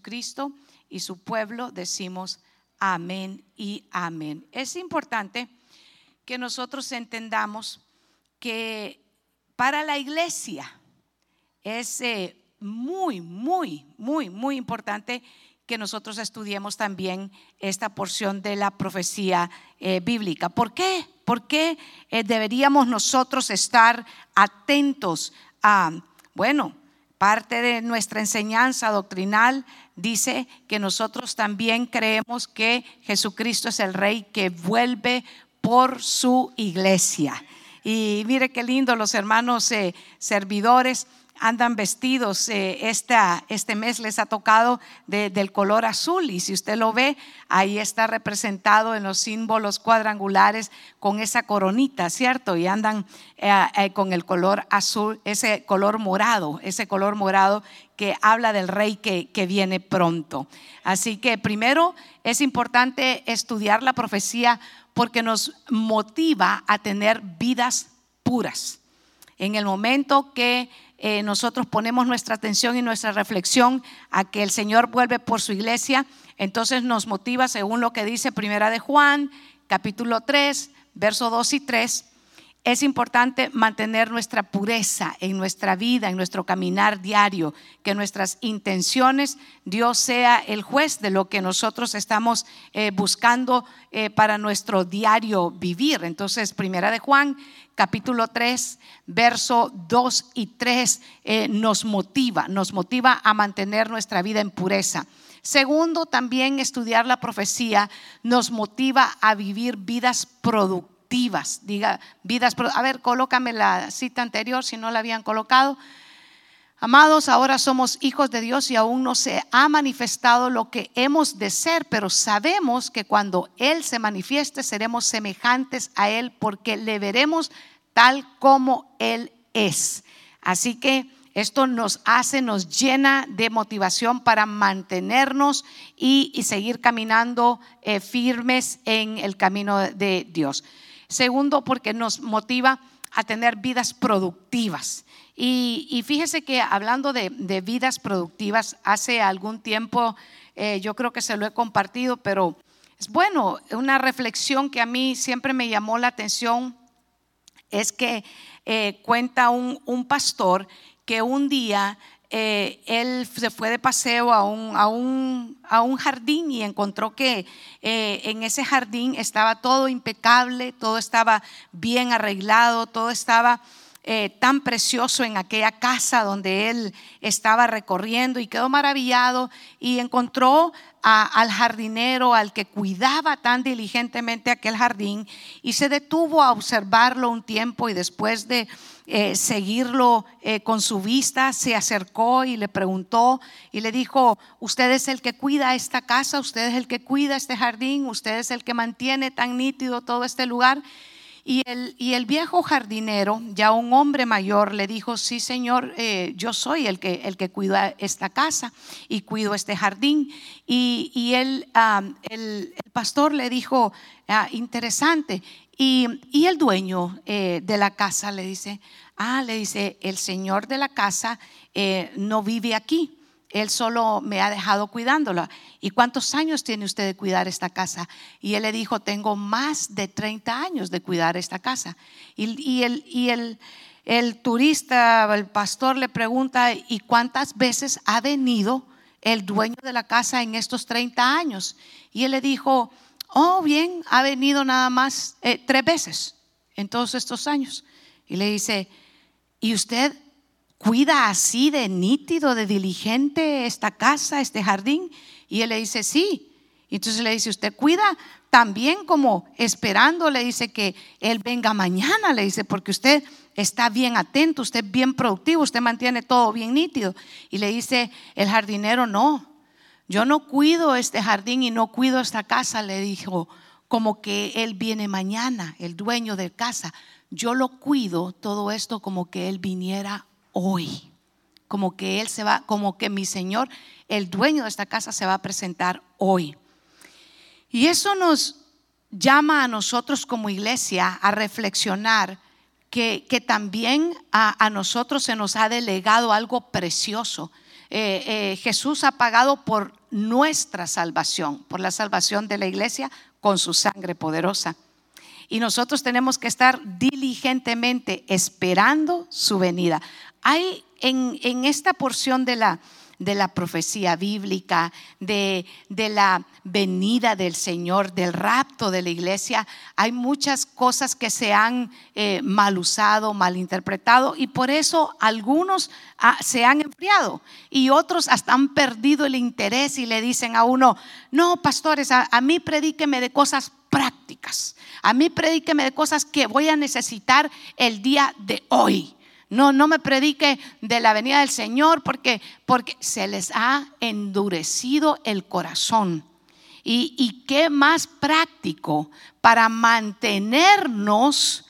Cristo y su pueblo decimos amén y amén. Es importante que nosotros entendamos que para la iglesia es eh, muy, muy, muy, muy importante que nosotros estudiemos también esta porción de la profecía eh, bíblica. ¿Por qué? ¿Por qué eh, deberíamos nosotros estar atentos a, bueno, parte de nuestra enseñanza doctrinal dice que nosotros también creemos que Jesucristo es el Rey que vuelve por su iglesia. Y mire qué lindo los hermanos eh, servidores andan vestidos, eh, este mes les ha tocado del color azul y si usted lo ve, ahí está representado en los símbolos cuadrangulares con esa coronita, ¿cierto? Y andan eh, eh, con el color azul, ese color morado, ese color morado que habla del rey que, que viene pronto. Así que primero es importante estudiar la profecía porque nos motiva a tener vidas puras. En el momento que eh, nosotros ponemos nuestra atención y nuestra reflexión a que el Señor vuelve por su iglesia, entonces nos motiva según lo que dice Primera de Juan, capítulo 3, verso 2 y 3. Es importante mantener nuestra pureza en nuestra vida, en nuestro caminar diario, que nuestras intenciones, Dios sea el juez de lo que nosotros estamos eh, buscando eh, para nuestro diario vivir. Entonces, primera de Juan, capítulo 3, verso 2 y 3 eh, nos motiva, nos motiva a mantener nuestra vida en pureza. Segundo, también estudiar la profecía nos motiva a vivir vidas productivas. Diga, vidas, a ver, colócame la cita anterior si no la habían colocado. Amados, ahora somos hijos de Dios y aún no se ha manifestado lo que hemos de ser, pero sabemos que cuando Él se manifieste seremos semejantes a Él porque le veremos tal como Él es. Así que esto nos hace, nos llena de motivación para mantenernos y, seguir caminando eh, firmes en el camino de Dios. Segundo, porque nos motiva a tener vidas productivas. Y, fíjese que hablando de, vidas productivas, hace algún tiempo eh, yo creo que se lo he compartido, pero es bueno, una reflexión que a mí siempre me llamó la atención es que eh, cuenta un, pastor que un día eh, él se fue de paseo a un, a un, a un jardín y encontró que en ese jardín estaba todo impecable, todo estaba bien arreglado, todo estaba eh, tan precioso en aquella casa donde él estaba recorriendo y quedó maravillado y encontró al jardinero, al que cuidaba tan diligentemente aquel jardín y se detuvo a observarlo un tiempo y después de eh, seguirlo eh, con su vista, se acercó y le preguntó y le dijo, usted es el que cuida esta casa, usted es el que cuida este jardín, usted es el que mantiene tan nítido todo este lugar. Y el, y el, viejo jardinero, ya un hombre mayor, le dijo, sí señor, eh, yo soy el que, el que cuida esta casa y cuido este jardín. Y, y él, el, pastor le dijo, ah, interesante. Y, y, el dueño eh, de la casa le dice, ah, le dice, el señor de la casa eh, no vive aquí. Él solo me ha dejado cuidándola. ¿Y cuántos años tiene usted de cuidar esta casa? Y él le dijo, tengo más de 30 años de cuidar esta casa. Y, el, turista, el pastor le pregunta, ¿y cuántas veces ha venido el dueño de la casa en estos 30 años? Y él le dijo, oh, bien, ha venido nada más eh, tres veces en todos estos años. Y le dice, ¿y usted cuida así de nítido, de diligente esta casa, este jardín? Y él le dice, sí. Entonces le dice, usted cuida también como esperando, le dice que él venga mañana, le dice, porque usted está bien atento, usted es bien productivo, usted mantiene todo bien nítido. Y le dice el jardinero, no, yo no cuido este jardín y no cuido esta casa, le dijo, como que él viene mañana, el dueño de casa. Yo lo cuido todo esto como que él viniera hoy. Como que Él se va, como que mi Señor, el dueño de esta casa, se va a presentar hoy. Y eso nos llama a nosotros como iglesia a reflexionar que, también a, nosotros se nos ha delegado algo precioso. eh, eh, Jesús ha pagado por nuestra salvación, por la salvación de la iglesia con su sangre poderosa. Y nosotros tenemos que estar diligentemente esperando su venida. Hay en, esta porción de la, de la profecía bíblica, de, de, la venida del Señor, del rapto de la iglesia. Hay muchas cosas que se han eh, mal usado, mal interpretado y por eso algunos ah, se han enfriado y otros hasta han perdido el interés y le dicen a uno, no, pastores, a mí predíqueme de cosas prácticas, a mí predíqueme de cosas que voy a necesitar el día de hoy. No, no me predique de la venida del Señor porque, porque se les ha endurecido el corazón. Y, y qué más práctico para mantenernos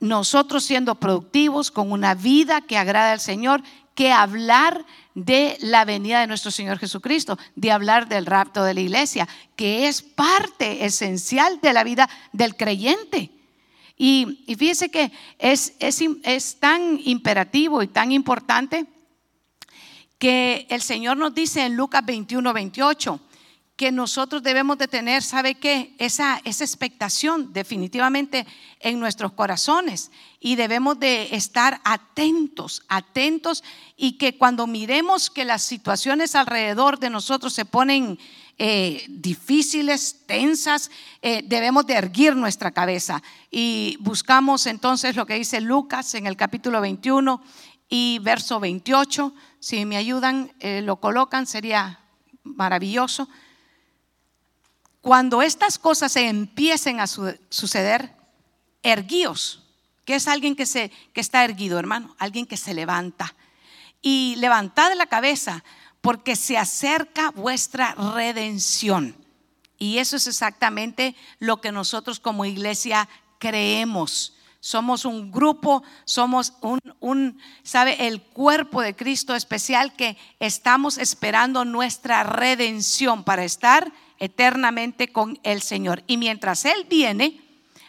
nosotros siendo productivos con una vida que agrada al Señor que hablar de la venida de nuestro Señor Jesucristo, de hablar del rapto de la iglesia, que es parte esencial de la vida del creyente. Y, fíjese que es, es, tan imperativo y tan importante que el Señor nos dice en Lucas 21, 28 que nosotros debemos de tener, ¿sabe qué? Esa, esa expectación definitivamente en nuestros corazones y debemos de estar atentos, atentos y que cuando miremos que las situaciones alrededor de nosotros se ponen eh, difíciles, tensas, eh, debemos de erguir nuestra cabeza. Y buscamos entonces lo que dice Lucas en el capítulo 21 y verso 28. Si me ayudan, eh, lo colocan, sería maravilloso. Cuando estas cosas se empiecen a suceder, erguíos, que es alguien que, se, que está erguido, hermano, alguien que se levanta. Y levantad la cabeza, porque se acerca vuestra redención. Y eso es exactamente lo que nosotros como iglesia creemos. Somos un grupo, somos un, un, ¿sabe? El cuerpo de Cristo especial que estamos esperando nuestra redención para estar eternamente con el Señor. Y mientras Él viene,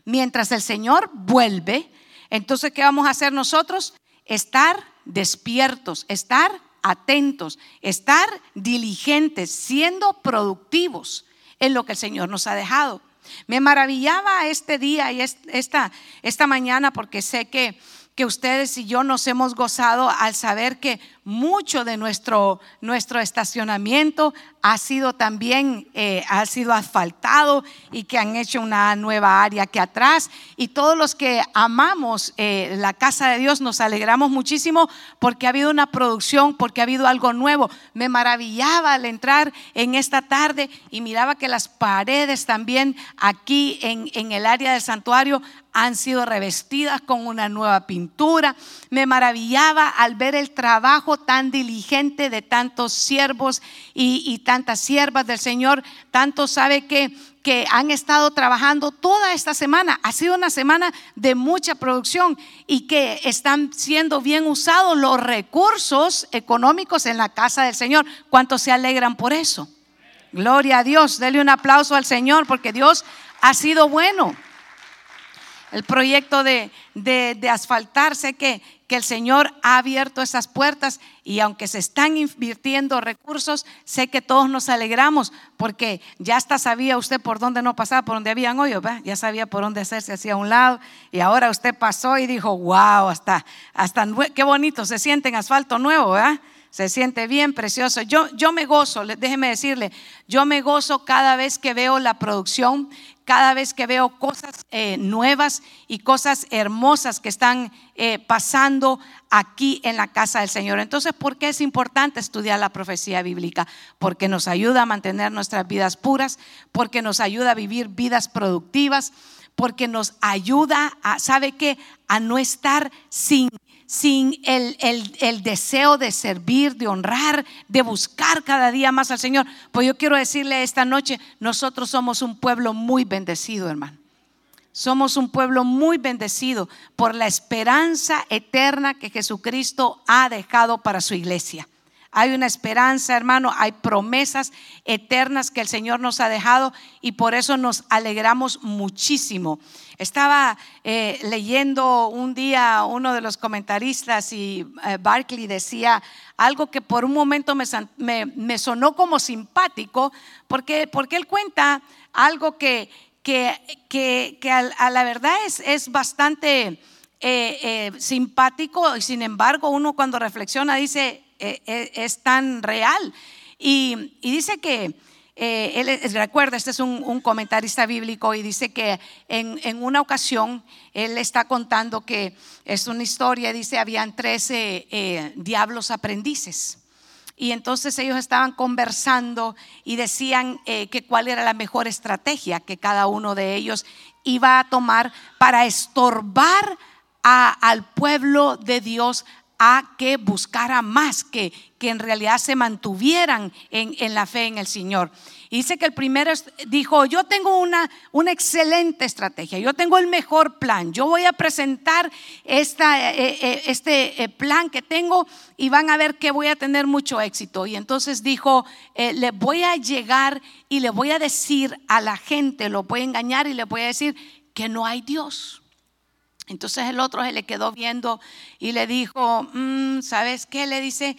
mientras el Señor vuelve, entonces, ¿qué vamos a hacer nosotros? Estar despiertos, estar atentos, estar diligentes, siendo productivos en lo que el Señor nos ha dejado. Me maravillaba este día y esta, esta mañana porque sé que que ustedes y yo nos hemos gozado al saber que mucho de nuestro, nuestro estacionamiento ha sido también, eh, ha sido asfaltado y que han hecho una nueva área aquí atrás. Y todos los que amamos eh, la casa de Dios nos alegramos muchísimo porque ha habido una producción, porque ha habido algo nuevo. Me maravillaba al entrar en esta tarde y miraba que las paredes también aquí en, en el área del santuario han sido revestidas con una nueva pintura. Me maravillaba al ver el trabajo tan diligente de tantos siervos y, tantas siervas del Señor. Tanto sabe que, que han estado trabajando toda esta semana. Ha sido una semana de mucha producción y que están siendo bien usados los recursos económicos en la casa del Señor. ¿Cuántos se alegran por eso? Gloria a Dios. Dele un aplauso al Señor porque Dios ha sido bueno el proyecto de, de, asfaltar, sé que, el Señor ha abierto esas puertas y aunque se están invirtiendo recursos, sé que todos nos alegramos porque ya hasta sabía usted por dónde no pasaba, por dónde habían hoyos, ya sabía por dónde hacerse hacia un lado y ahora usted pasó y dijo, wow, hasta, hasta qué bonito se siente en asfalto nuevo, ¿verdad? Se siente bien precioso. Yo, yo me gozo, déjeme decirle, yo me gozo cada vez que veo la producción cada vez que veo cosas eh, nuevas y cosas hermosas que están eh, pasando aquí en la casa del Señor. Entonces, ¿por qué es importante estudiar la profecía bíblica? Porque nos ayuda a mantener nuestras vidas puras, porque nos ayuda a vivir vidas productivas, porque nos ayuda a, ¿sabe qué? A no estar sin sin el, el, deseo de servir, de honrar, de buscar cada día más al Señor. Pues yo quiero decirle esta noche, nosotros somos un pueblo muy bendecido, hermano. Somos un pueblo muy bendecido por la esperanza eterna que Jesucristo ha dejado para su iglesia. Hay una esperanza, hermano, hay promesas eternas que el Señor nos ha dejado y por eso nos alegramos muchísimo. Estaba eh, leyendo un día uno de los comentaristas y eh, Barkley decía algo que por un momento me, sonó como simpático, porque, porque él cuenta algo que, que, que, a, la verdad es, es bastante eh, simpático y sin embargo uno cuando reflexiona dice, es tan real. Y, dice que, eh, él recuerda, este es un, comentarista bíblico y dice que en, una ocasión él está contando que es una historia, dice, habían 13 diablos aprendices. Y entonces ellos estaban conversando y decían que cuál era la mejor estrategia que cada uno de ellos iba a tomar para estorbar al pueblo de Dios a que buscara más, que, que en realidad se mantuvieran en, la fe en el Señor. Y dice que el primero dijo, yo tengo una, una excelente estrategia, yo tengo el mejor plan, yo voy a presentar esta, eh, eh, este eh, plan que tengo y van a ver que voy a tener mucho éxito. Y entonces dijo, le voy a llegar y le voy a decir a la gente, lo voy a engañar y le voy a decir que no hay Dios entonces el otro se le quedó viendo y le dijo, mm, ¿sabes qué? Le dice,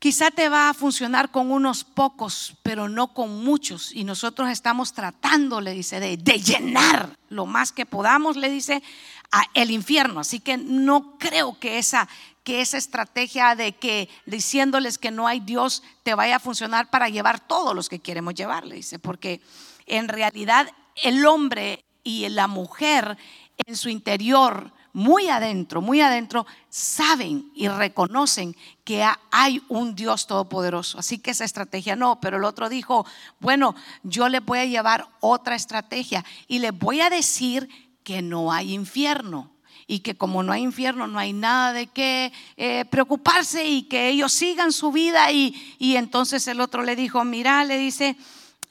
quizá te va a funcionar con unos pocos, pero no con muchos. Y nosotros estamos tratando, le dice, de, llenar lo más que podamos, le dice, a el infierno. Así que no creo que esa, que esa estrategia de que diciéndoles que no hay Dios te vaya a funcionar para llevar todos los que queremos llevar, le dice, porque en realidad el hombre y la mujer en su interior, muy adentro, muy adentro, saben y reconocen que hay un Dios todopoderoso. Así que esa estrategia no, pero el otro dijo, bueno, yo le voy a llevar otra estrategia y le voy a decir que no hay infierno y que como no hay infierno no hay nada de qué eh, preocuparse y que ellos sigan su vida y, y entonces el otro le dijo, mira, le dice,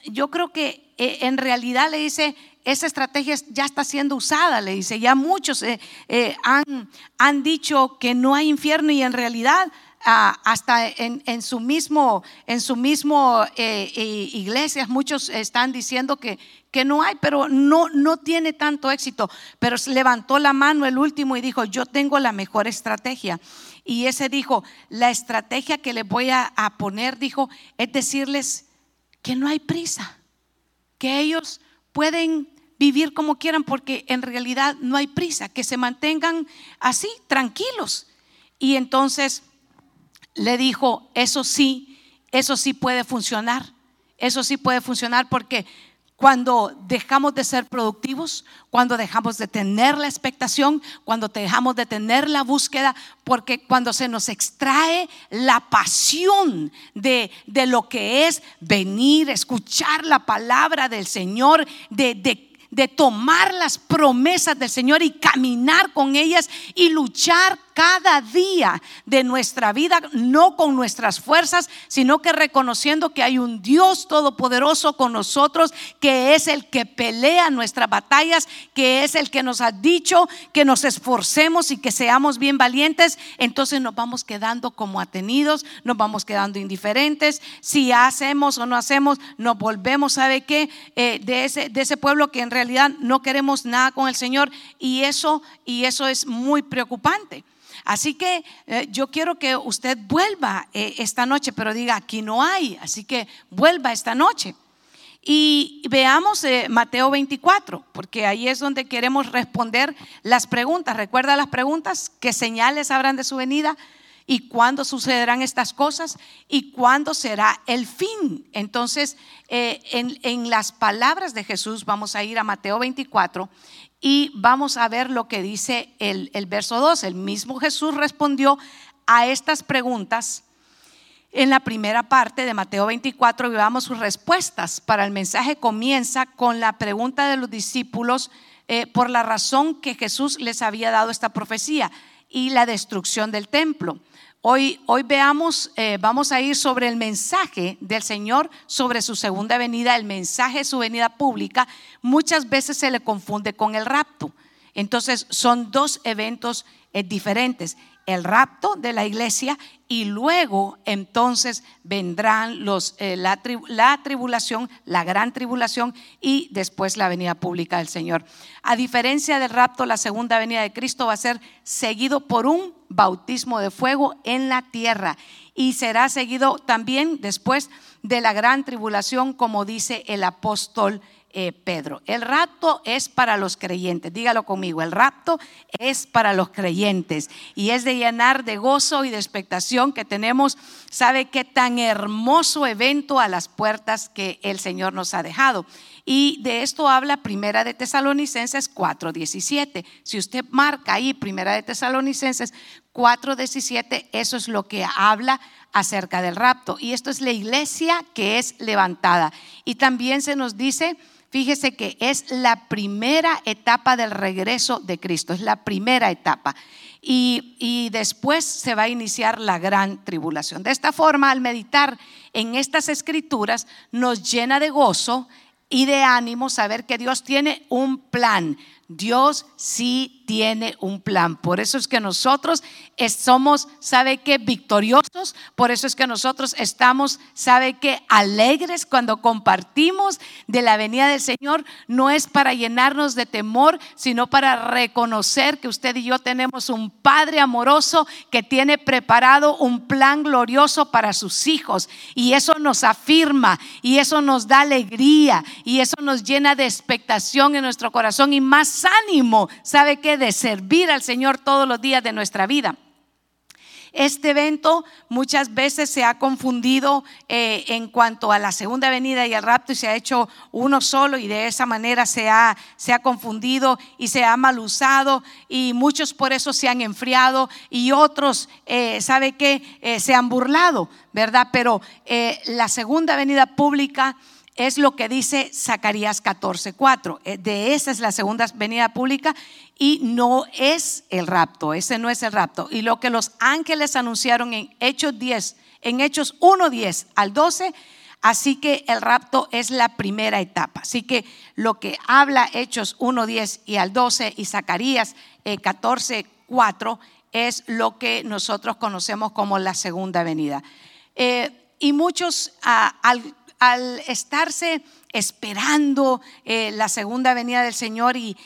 yo creo que eh, en realidad le dice, esa estrategia ya está siendo usada, le dice, ya muchos eh, eh, han, han, dicho que no hay infierno y en realidad ah, hasta en, su mismo, en su mismo iglesias muchos están diciendo que, que no hay, pero no, no tiene tanto éxito. Pero levantó la mano el último y dijo, yo tengo la mejor estrategia. Y ese dijo, la estrategia que le voy a poner, dijo, es decirles que no hay prisa que ellos pueden vivir como quieran porque en realidad no hay prisa, que se mantengan así, tranquilos. Y entonces le dijo, eso sí, eso sí puede funcionar, eso sí puede funcionar porque cuando dejamos de ser productivos, cuando dejamos de tener la expectación, cuando dejamos de tener la búsqueda, porque cuando se nos extrae la pasión de, de lo que es venir, escuchar la palabra del Señor, de, de de tomar las promesas del Señor y caminar con ellas y luchar cada día de nuestra vida, no con nuestras fuerzas, sino que reconociendo que hay un Dios todopoderoso con nosotros, que es el que pelea nuestras batallas, que es el que nos ha dicho que nos esforcemos y que seamos bien valientes, entonces nos vamos quedando como atenidos, nos vamos quedando indiferentes. Si hacemos o no hacemos, nos volvemos, ¿sabe qué? Eh, de, ese, de ese pueblo que en realidad no queremos nada con el Señor y eso, y eso es muy preocupante. Así que eh, yo quiero que usted vuelva eh, esta noche, pero diga, aquí no hay, así que vuelva esta noche. Y veamos eh, Mateo 24, porque ahí es donde queremos responder las preguntas. ¿Recuerda las preguntas? ¿Qué señales habrán de su venida? ¿Y cuándo sucederán estas cosas? ¿Y cuándo será el fin? Entonces, en, en las palabras de Jesús, vamos a ir a Mateo 24 y vamos a ver lo que dice el, verso 2. El mismo Jesús respondió a estas preguntas en la primera parte de Mateo 24 y veamos sus respuestas. Para el mensaje comienza con la pregunta de los discípulos eh, por la razón que Jesús les había dado esta profecía y la destrucción del templo. Hoy, hoy veamos, eh, vamos a ir sobre el mensaje del Señor sobre su segunda venida, el mensaje de su venida pública. Muchas veces se le confunde con el rapto. Entonces son dos eventos eh, diferentes. El rapto de la iglesia y luego entonces vendrán los, eh, la, la, tribulación, la gran tribulación y después la venida pública del Señor. A diferencia del rapto, la segunda venida de Cristo va a ser seguido por un bautismo de fuego en la tierra y será seguido también después de la gran tribulación, como dice el apóstol eh, Pedro. El rapto es para los creyentes, dígalo conmigo, el rapto es para los creyentes y es de llenar de gozo y de expectación que tenemos, sabe qué tan hermoso evento a las puertas que el Señor nos ha dejado. Y de esto habla Primera de Tesalonicenses 4:17. Si usted marca ahí Primera de Tesalonicenses 4:17, eso es lo que habla acerca del rapto. Y esto es la iglesia que es levantada. Y también se nos dice fíjese que es la primera etapa del regreso de Cristo, es la primera etapa. Y, y, después se va a iniciar la gran tribulación. De esta forma, al meditar en estas escrituras, nos llena de gozo y de ánimo saber que Dios tiene un plan. Dios sí tiene un plan. Por eso es que nosotros somos, ¿sabe qué? Victoriosos. Por eso es que nosotros estamos, ¿sabe qué? Alegres cuando compartimos de la venida del Señor. No es para llenarnos de temor, sino para reconocer que usted y yo tenemos un Padre amoroso que tiene preparado un plan glorioso para sus hijos. Y eso nos afirma y eso nos da alegría y eso nos llena de expectación en nuestro corazón y más ánimo, ¿sabe qué? De servir al Señor todos los días de nuestra vida. Este evento muchas veces se ha confundido eh, en cuanto a la segunda venida y el rapto y se ha hecho uno solo y de esa manera se ha, se ha confundido y se ha mal usado y muchos por eso se han enfriado y otros, eh, ¿sabe qué? Eh, se han burlado, ¿verdad? Pero la segunda venida pública es lo que dice Zacarías 14:4. Eh, de esa es la segunda venida pública y no es el rapto, ese no es el rapto. Y lo que los ángeles anunciaron en Hechos 10, en Hechos 1:10 al 12, así que el rapto es la primera etapa. Así que lo que habla Hechos 1:10 y al 12 y Zacarías 14:4 eh, es lo que nosotros conocemos como la segunda venida. Eh, y muchos ah, al al estarse esperando eh, la segunda venida del Señor y,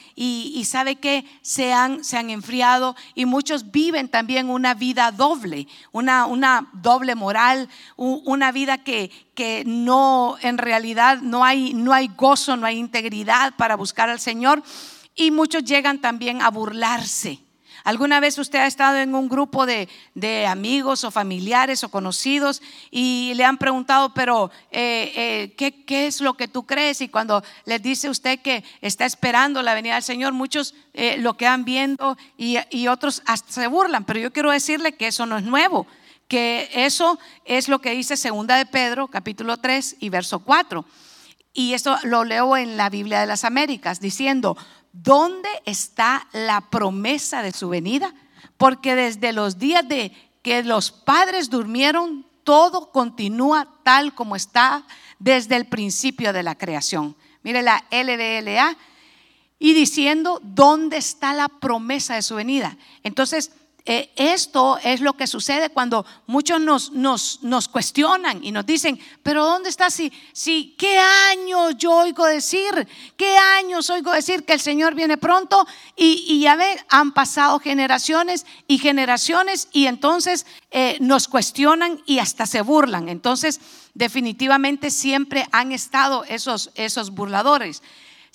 sabe que se han, se han, enfriado y muchos viven también una vida doble, una, una doble moral, una vida que, que, no, en realidad no hay, no hay gozo, no hay integridad para buscar al Señor. Y muchos llegan también a burlarse ¿Alguna vez usted ha estado en un grupo de, amigos o familiares o conocidos y le han preguntado, pero eh, eh, ¿qué, es lo que tú crees? Y cuando les dice usted que está esperando la venida del Señor, muchos eh, lo quedan viendo y, otros se burlan, pero yo quiero decirle que eso no es nuevo que eso es lo que dice segunda de Pedro, capítulo 3 y verso 4. Y esto lo leo en la Biblia de las Américas, diciendo, ¿dónde está la promesa de su venida? Porque desde los días de que los padres durmieron, todo continúa tal como está desde el principio de la creación. Mire la LDLA y diciendo, ¿dónde está la promesa de su venida? Entonces, eh, esto es lo que sucede cuando muchos nos, nos, nos, cuestionan y nos dicen, pero ¿dónde está? Si, si, ¿qué años yo oigo decir? ¿Qué años oigo decir que el Señor viene pronto? Y, y ya ve, han pasado generaciones y generaciones y entonces eh, nos cuestionan y hasta se burlan. Entonces, definitivamente siempre han estado esos, esos burladores.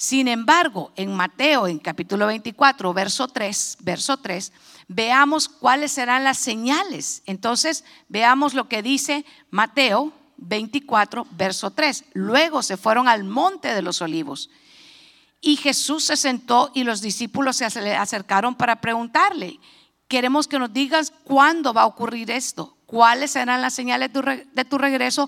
Sin embargo, en Mateo, en capítulo 24, verso 3, verso 3, veamos cuáles serán las señales. Entonces, veamos lo que dice Mateo 24, verso 3. Luego se fueron al monte de los olivos. Y Jesús se sentó y los discípulos se acercaron para preguntarle, queremos que nos digas cuándo va a ocurrir esto, cuáles serán las señales de tu regreso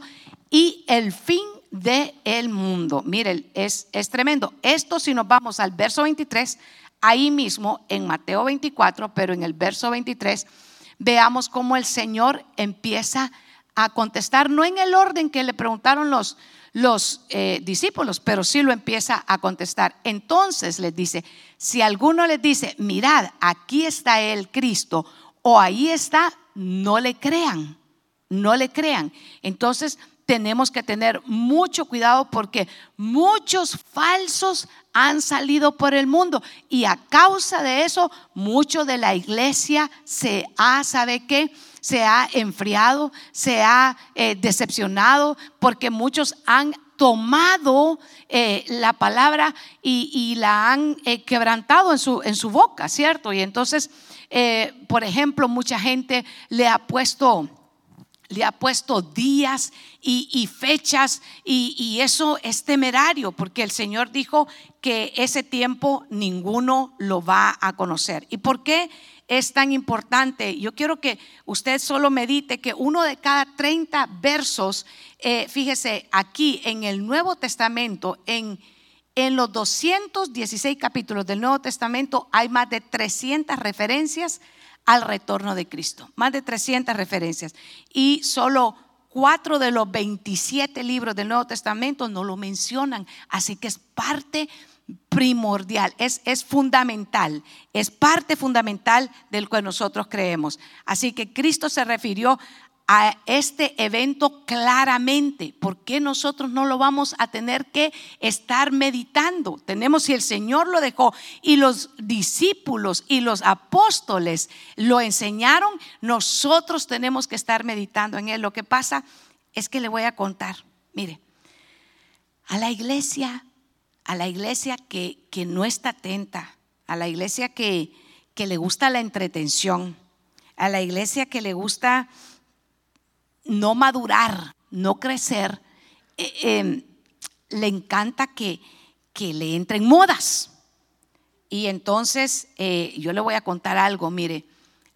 y el fin del el mundo. Miren, es, es tremendo. Esto si nos vamos al verso 23, ahí mismo en Mateo 24, pero en el verso 23, veamos cómo el Señor empieza a contestar, no en el orden que le preguntaron los, los eh, discípulos, pero sí lo empieza a contestar. Entonces les dice, si alguno les dice, mirad, aquí está el Cristo, o ahí está, no le crean, no le crean. Entonces tenemos que tener mucho cuidado porque muchos falsos han salido por el mundo y a causa de eso mucho de la iglesia se ha, ¿sabe qué? Se ha enfriado, se ha eh, decepcionado porque muchos han tomado eh, la palabra y, la han eh, quebrantado en su, en su boca, ¿cierto? Y entonces, por ejemplo, mucha gente le ha puesto le ha puesto días y, fechas y, eso es temerario porque el Señor dijo que ese tiempo ninguno lo va a conocer. ¿Y por qué es tan importante? Yo quiero que usted solo medite que uno de cada 30 versos, eh, fíjese, aquí en el Nuevo Testamento, en, en los 216 capítulos del Nuevo Testamento hay más de 300 referencias al retorno de Cristo. Más de 300 referencias. Y solo cuatro de los 27 libros del Nuevo Testamento no lo mencionan. Así que es parte primordial, es, es fundamental, es parte fundamental del que nosotros creemos. Así que Cristo se refirió a este evento claramente. ¿Por qué nosotros no lo vamos a tener que estar meditando? Tenemos, si el Señor lo dejó y los discípulos y los apóstoles lo enseñaron, nosotros tenemos que estar meditando en él. Lo que pasa es que le voy a contar, mire, a la iglesia, a la iglesia que, que no está atenta, a la iglesia que, que le gusta la entretención, a la iglesia que le gusta no madurar, no crecer, eh, em, le encanta que, que, le entren modas. Y entonces eh, yo le voy a contar algo, mire,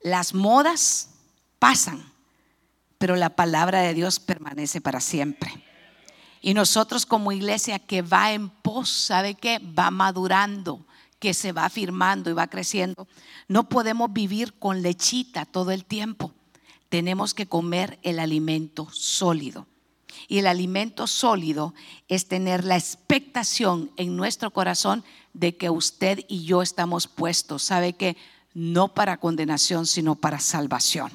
las modas pasan, pero la palabra de Dios permanece para siempre. Y nosotros como iglesia que va en pos, ¿sabe qué? Va madurando, que se va afirmando y va creciendo. No podemos vivir con lechita todo el tiempo tenemos que comer el alimento sólido. Y el alimento sólido es tener la expectación en nuestro corazón de que usted y yo estamos puestos, sabe que no para condenación, sino para salvación.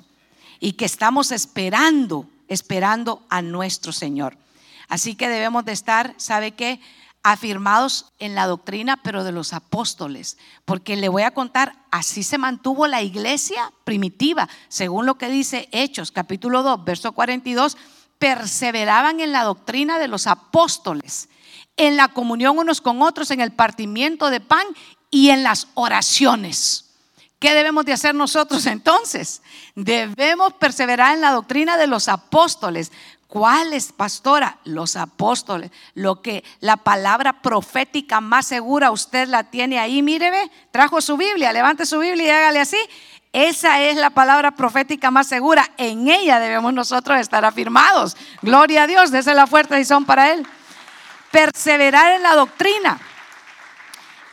Y que estamos esperando, esperando a nuestro Señor. Así que debemos de estar, ¿sabe qué? Afirmados en la doctrina, pero de los apóstoles. Porque le voy a contar, así se mantuvo la iglesia primitiva, según lo que dice Hechos, capítulo 2, verso 42, perseveraban en la doctrina de los apóstoles, en la comunión unos con otros, en el partimiento de pan y en las oraciones. ¿Qué debemos de hacer nosotros entonces? Debemos perseverar en la doctrina de los apóstoles. ¿Cuáles, pastora? Los apóstoles. Lo que la palabra profética más segura usted la tiene ahí. Mire, ve, trajo su Biblia, levante su Biblia y hágale así. Esa es la palabra profética más segura. En ella debemos nosotros estar afirmados. Gloria a Dios, dése la fuerza y son para Él. Perseverar en la doctrina,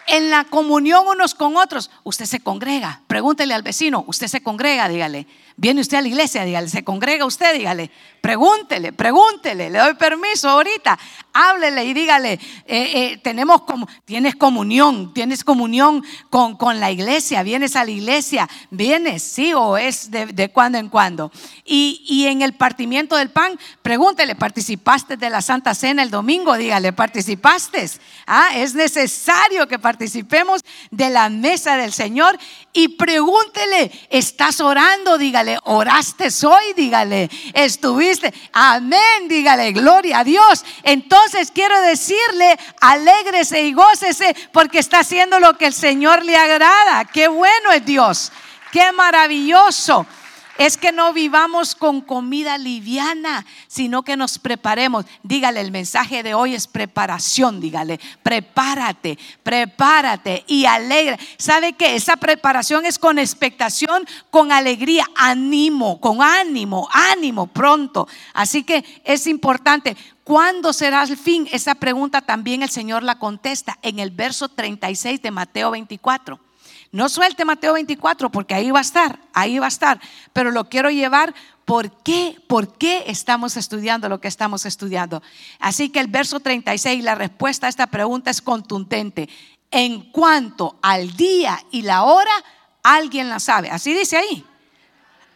en la comunión unos con otros. Usted se congrega. Pregúntele al vecino, usted se congrega, dígale. Viene usted a la iglesia, dígale, se congrega usted, dígale, pregúntele, pregúntele, le doy permiso ahorita, háblele y dígale, eh, eh, tenemos como, tienes comunión, tienes comunión con, con, la iglesia, vienes a la iglesia, vienes, sí, o es de, cuando en cuando. Y, y, en el partimiento del pan, pregúntele, ¿participaste de la Santa Cena el domingo? Dígale, ¿participaste? Ah, es necesario que participemos de la mesa del Señor y pregúntele, ¿estás orando? Dígale, ¿oraste hoy? Dígale, ¿estuviste? Amén, dígale, gloria a Dios. Entonces quiero decirle, alégrese y gócese porque está haciendo lo que el Señor le agrada. Qué bueno es Dios, qué maravilloso es que no vivamos con comida liviana, sino que nos preparemos. Dígale, el mensaje de hoy es preparación, dígale, prepárate, prepárate y alegra. ¿Sabe que Esa preparación es con expectación, con alegría, ánimo, con ánimo, ánimo pronto. Así que es importante. ¿Cuándo será el fin? Esa pregunta también el Señor la contesta en el verso 36 de Mateo 24. No suelte Mateo 24 porque ahí va a estar, ahí va a estar, pero lo quiero llevar ¿Por qué? ¿Por qué estamos estudiando lo que estamos estudiando? Así que el verso 36, la respuesta a esta pregunta es contundente. En cuanto al día y la hora, alguien la sabe. Así dice ahí.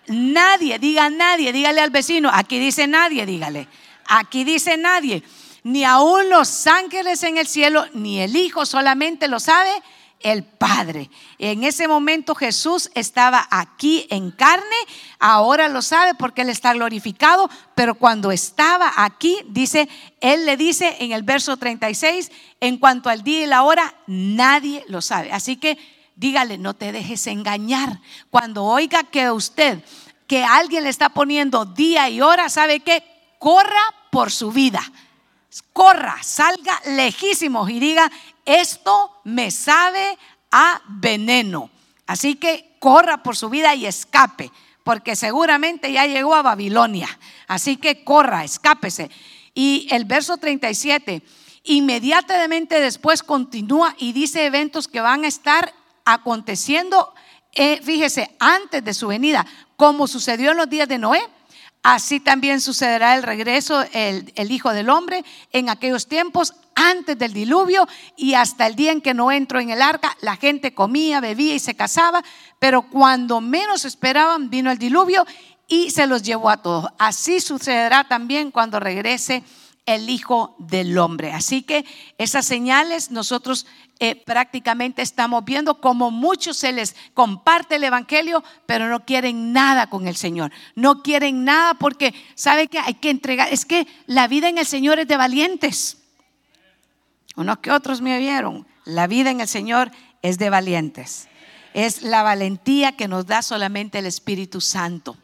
Nadie, diga nadie, dígale al vecino, aquí dice nadie, dígale. Aquí dice nadie. Ni aún los ángeles en el cielo, ni el Hijo solamente lo sabe el Padre. En ese momento Jesús estaba aquí en carne, ahora lo sabe porque Él está glorificado, pero cuando estaba aquí, dice, Él le dice en el verso 36, en cuanto al día y la hora, nadie lo sabe. Así que dígale, no te dejes engañar. Cuando oiga que usted, que alguien le está poniendo día y hora, ¿sabe qué? Corra por su vida corra, salga lejísimos y diga, esto me sabe a veneno. Así que corra por su vida y escape, porque seguramente ya llegó a Babilonia. Así que corra, escápese. Y el verso 37, inmediatamente después continúa y dice eventos que van a estar aconteciendo, eh, fíjese, antes de su venida, como sucedió en los días de Noé Así también sucederá el regreso el, Hijo del Hombre en aquellos tiempos antes del diluvio y hasta el día en que no entró en el arca, la gente comía, bebía y se casaba, pero cuando menos esperaban vino el diluvio y se los llevó a todos. Así sucederá también cuando regrese el Hijo del Hombre. Así que esas señales nosotros eh, prácticamente estamos viendo como muchos se les comparte el Evangelio, pero no quieren nada con el Señor. No quieren nada porque sabe que hay que entregar. Es que la vida en el Señor es de valientes. Unos que otros me vieron. La vida en el Señor es de valientes. Es la valentía que nos da solamente el Espíritu Santo.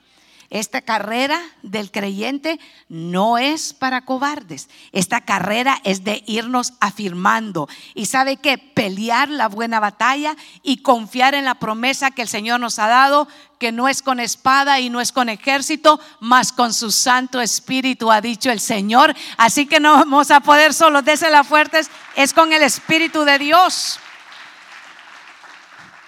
Esta carrera del creyente no es para cobardes. Esta carrera es de irnos afirmando. Y sabe que pelear la buena batalla y confiar en la promesa que el Señor nos ha dado, que no es con espada y no es con ejército, más con su Santo Espíritu, ha dicho el Señor. Así que no vamos a poder solo las fuertes, es con el Espíritu de Dios.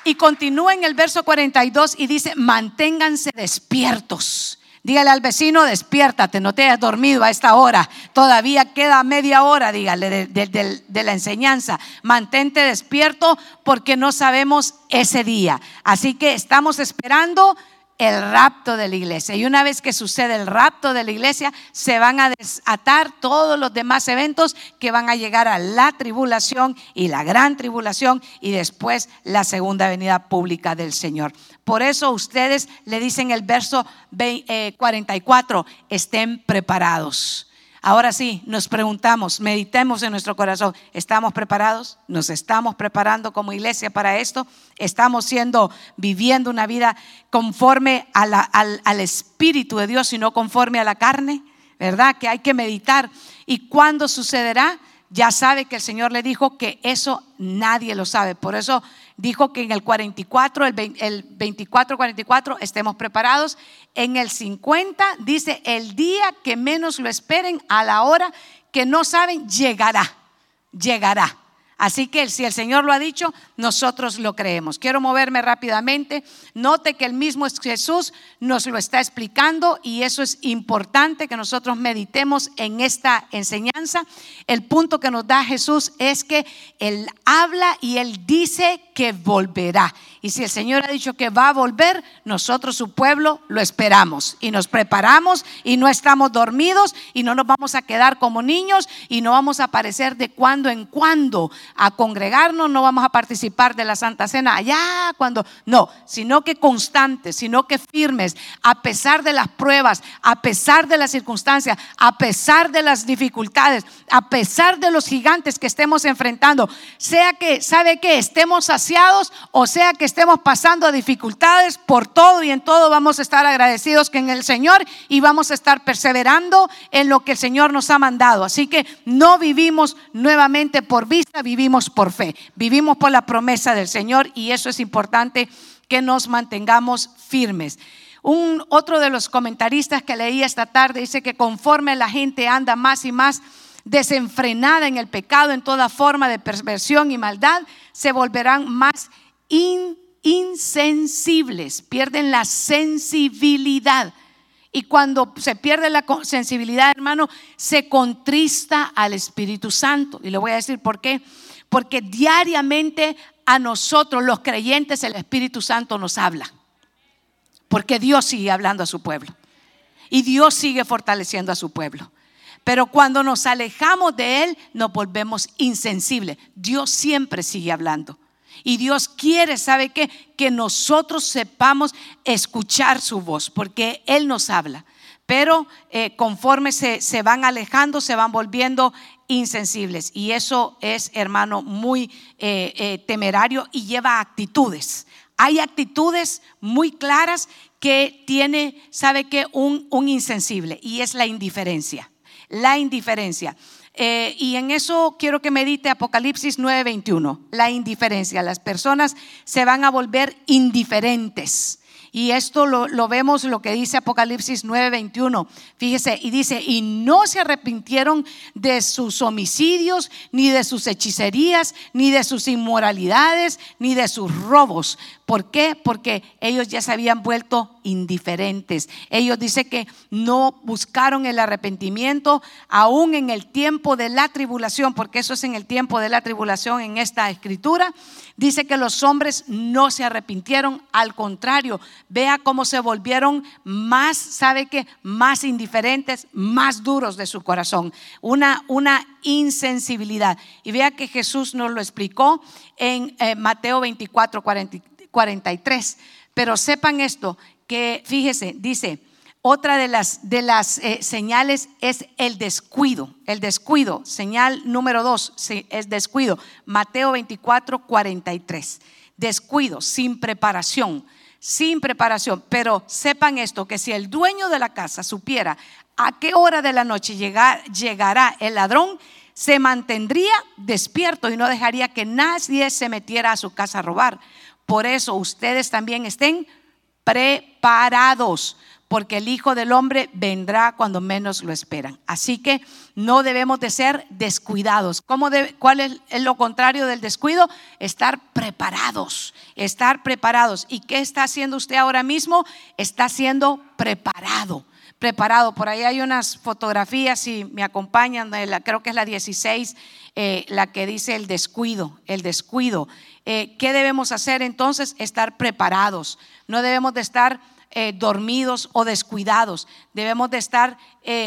Y continúa en el verso 42 y dice, manténganse despiertos. Dígale al vecino, despiértate, no te hayas dormido a esta hora. Todavía queda media hora, dígale, de, de, la enseñanza. Mantente despierto porque no sabemos ese día. Así que estamos esperando el rapto de la iglesia. Y una vez que sucede el rapto de la iglesia, se van a desatar todos los demás eventos que van a llegar a la tribulación y la gran tribulación y después la segunda venida pública del Señor. Por eso ustedes le dicen el verso 44, eh, estén preparados Ahora sí, nos preguntamos, meditemos en nuestro corazón, ¿estamos preparados? ¿Nos estamos preparando como iglesia para esto? ¿Estamos siendo, viviendo una vida conforme al, al Espíritu de Dios y no conforme a la carne? ¿Verdad? Que hay que meditar. ¿Y cuándo sucederá? Ya sabe que el Señor le dijo que eso nadie lo sabe. Por eso dijo que en el 44, el 24, 44 estemos preparados. En el 50 dice, el día que menos lo esperen, a la hora que no saben, llegará, llegará. Así que si el Señor lo ha dicho, nosotros lo creemos. Quiero moverme rápidamente. Note que el mismo Jesús nos lo está explicando y eso es importante que nosotros meditemos en esta enseñanza. El punto que nos da Jesús es que Él habla y Él dice que volverá. Y si el Señor ha dicho que va a volver, nosotros, su pueblo, lo esperamos. Y nos preparamos y no estamos dormidos y no nos vamos a quedar como niños y no vamos a aparecer de cuando en cuando a congregarnos, no vamos a participar de la Santa Cena allá cuando, no, sino que constantes, sino que firmes, a pesar de las pruebas, a pesar de las circunstancias, a pesar de las dificultades, a pesar de los gigantes que estemos enfrentando, sea que, ¿sabe que Estemos saciados o sea que estemos pasando dificultades por todo y en todo vamos a estar agradecidos que en el Señor y vamos a estar perseverando en lo que el Señor nos ha mandado. Así que no vivimos nuevamente por vista, vivimos por fe, vivimos por la promesa del Señor y eso es importante que nos mantengamos firmes. Un otro de los comentaristas que leí esta tarde dice que conforme la gente anda más y más desenfrenada en el pecado, en toda forma de perversión y maldad, se volverán más insensibles, pierden la sensibilidad. Y cuando se pierde la sensibilidad, hermano, se contrista al Espíritu Santo. Y le voy a decir por qué. Porque diariamente a nosotros, los creyentes, el Espíritu Santo nos habla. porque Dios sigue hablando a su pueblo y Dios sigue fortaleciendo a su pueblo. Pero cuando nos alejamos de Él, nos volvemos insensibles. Dios siempre sigue hablando. Y Dios quiere, ¿sabe qué? Que nosotros sepamos escuchar su voz, porque Él nos habla. Pero eh, conforme se, van alejando, se van volviendo insensibles. Y eso es, hermano, muy eh, eh, temerario y lleva actitudes. Hay actitudes muy claras que tiene, ¿sabe qué? Un, un insensible y es la indiferencia. La indiferencia. Eh, y en eso quiero que medite Apocalipsis 9:21, la indiferencia. Las personas se van a volver indiferentes. Y esto lo, lo, vemos, lo que dice Apocalipsis 9:21. Fíjese, y dice, y no se arrepintieron de sus homicidios, ni de sus hechicerías, ni de sus inmoralidades, ni de sus robos. ¿Por qué? Porque ellos ya se habían vuelto indiferentes. Ellos dicen que no buscaron el arrepentimiento aún en el tiempo de la tribulación, porque eso es en el tiempo de la tribulación en esta escritura. Dice que los hombres no se arrepintieron, al contrario, vea cómo se volvieron más, ¿sabe qué? Más indiferentes, más duros de su corazón. Una, una insensibilidad. Y vea que Jesús nos lo explicó en eh, Mateo 24, 43. 43. Pero sepan esto, que fíjese, dice, otra de las, de las eh, señales es el descuido. El descuido, señal número dos, es descuido. Mateo 24, 43. Descuido, sin preparación, sin preparación. Pero sepan esto, que si el dueño de la casa supiera a qué hora de la noche llegará el ladrón, se mantendría despierto y no dejaría que nadie se metiera a su casa a robar. Por eso ustedes también estén preparados, porque el Hijo del Hombre vendrá cuando menos lo esperan. Así que no debemos de ser descuidados. ¿Cómo ¿Cuál es lo contrario del descuido? Estar preparados, estar preparados. ¿Y qué está haciendo usted ahora mismo? Está siendo preparado preparado. Por ahí hay unas fotografías, si me acompañan, creo que es la 16, eh, la que dice el descuido, el descuido. Eh, ¿Qué debemos hacer entonces? Estar preparados. No debemos de estar eh, dormidos o descuidados. Debemos de estar,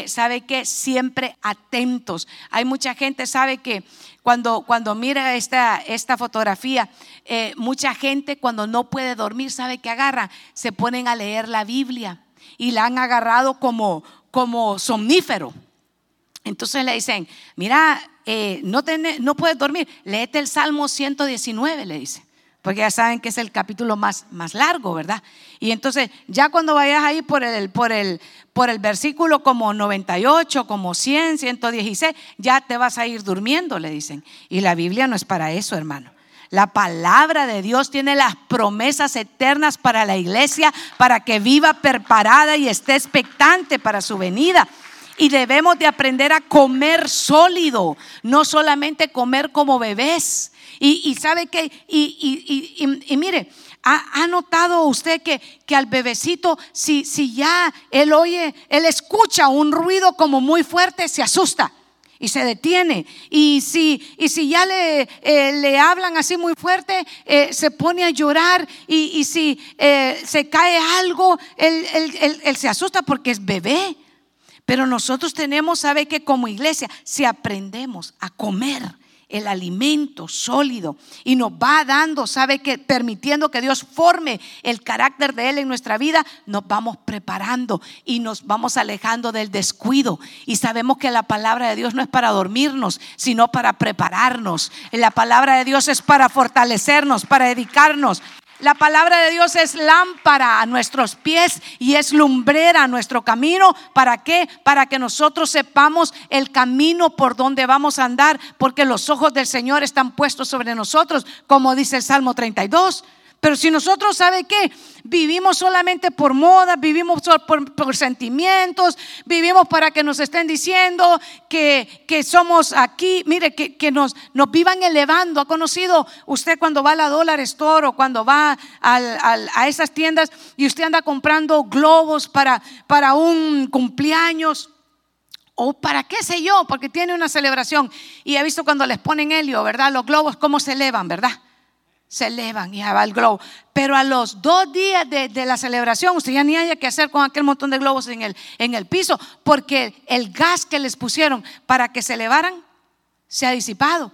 ¿sabe qué? Siempre atentos. Hay mucha gente, ¿sabe que Cuando, cuando mira esta, esta fotografía, mucha gente cuando no puede dormir, ¿sabe qué agarra? Se ponen a leer la Biblia y la han agarrado como, como somnífero. Entonces le dicen, mira, eh, no, no puedes dormir, léete el Salmo 119, le dice. Porque ya saben que es el capítulo más, más largo, ¿verdad? Y entonces, ya cuando vayas ahí por el, por, el, por el versículo como 98, como 100, 116, ya te vas a ir durmiendo, le dicen. Y la Biblia no es para eso, hermano. La palabra de Dios tiene las promesas eternas para la iglesia, para que viva preparada y esté expectante para su venida. Y debemos de aprender a comer sólido, no solamente comer como bebés. Y, sabe que, y, mire, ¿ha, notado usted que, que al bebecito, si, si ya él oye, él escucha un ruido como muy fuerte, se asusta? y se detiene. Y si, y si ya le, eh, le hablan así muy fuerte, eh, se pone a llorar. Y, si eh, se cae algo, él, él, se asusta porque es bebé. Pero nosotros tenemos, sabe que como iglesia, si aprendemos a comer el alimento sólido y nos va dando, sabe que permitiendo que Dios forme el carácter de Él en nuestra vida, nos vamos preparando y nos vamos alejando del descuido. Y sabemos que la palabra de Dios no es para dormirnos, sino para prepararnos. La palabra de Dios es para fortalecernos, para dedicarnos la palabra de Dios es lámpara a nuestros pies y es lumbrera a nuestro camino. ¿Para qué? Para que nosotros sepamos el camino por donde vamos a andar, porque los ojos del Señor están puestos sobre nosotros, como dice el Salmo 32. Pero si nosotros, ¿sabe qué? Vivimos solamente por moda, vivimos por, sentimientos, vivimos para que nos estén diciendo que, que somos aquí, mire, que, nos, nos vivan elevando. ¿Ha conocido usted cuando va a la Dollar Store o cuando va a esas tiendas y usted anda comprando globos para, para un cumpleaños? O para qué sé yo, porque tiene una celebración. Y he visto cuando les ponen helio, ¿verdad? Los globos, cómo se elevan, ¿verdad? Se elevan y va el globo. Pero a los dos días de, la celebración, usted ya ni haya que hacer con aquel montón de globos en el, en el piso, porque el gas que les pusieron para que se elevaran se ha disipado.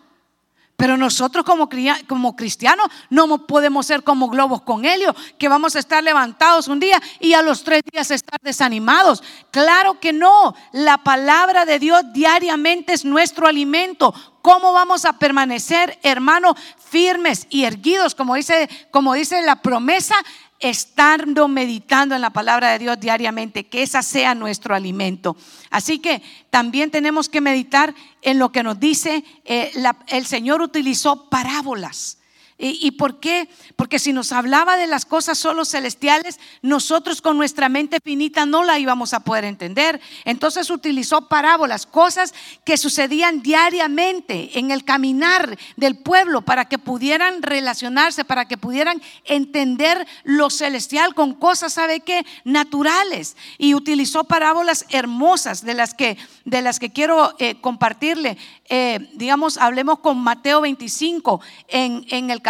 Pero nosotros como, como cristianos no podemos ser como globos con helio, que vamos a estar levantados un día y a los tres días estar desanimados. Claro que no. La palabra de Dios diariamente es nuestro alimento. ¿Cómo vamos a permanecer, hermanos, firmes y erguidos, como dice, como dice la promesa? estando meditando en la palabra de Dios diariamente, que esa sea nuestro alimento. Así que también tenemos que meditar en lo que nos dice, eh, el Señor utilizó parábolas ¿Y, por qué? Porque si nos hablaba de las cosas solo celestiales, nosotros con nuestra mente finita no la íbamos a poder entender. Entonces utilizó parábolas, cosas que sucedían diariamente en el caminar del pueblo para que pudieran relacionarse, para que pudieran entender lo celestial con cosas, ¿sabe qué? Naturales. Y utilizó parábolas hermosas de las que, de las que quiero eh, compartirle. Eh, digamos, hablemos con Mateo 25 en, en el capítulo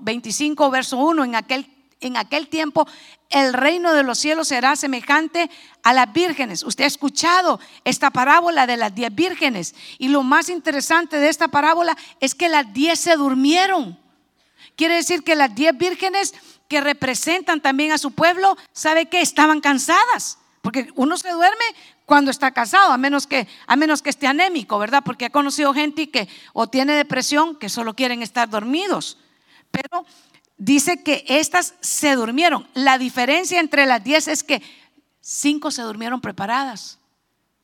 25, verso 1, en aquel, en aquel tiempo el reino de los cielos será semejante a las vírgenes. Usted ha escuchado esta parábola de las diez vírgenes y lo más interesante de esta parábola es que las diez se durmieron. Quiere decir que las diez vírgenes que representan también a su pueblo, ¿sabe que Estaban cansadas. Porque uno se duerme cuando está casado, a menos que, a menos que esté anémico, ¿verdad? Porque he conocido gente que o tiene depresión, que solo quieren estar dormidos. Pero dice que estas se durmieron. La diferencia entre las diez es que cinco se durmieron preparadas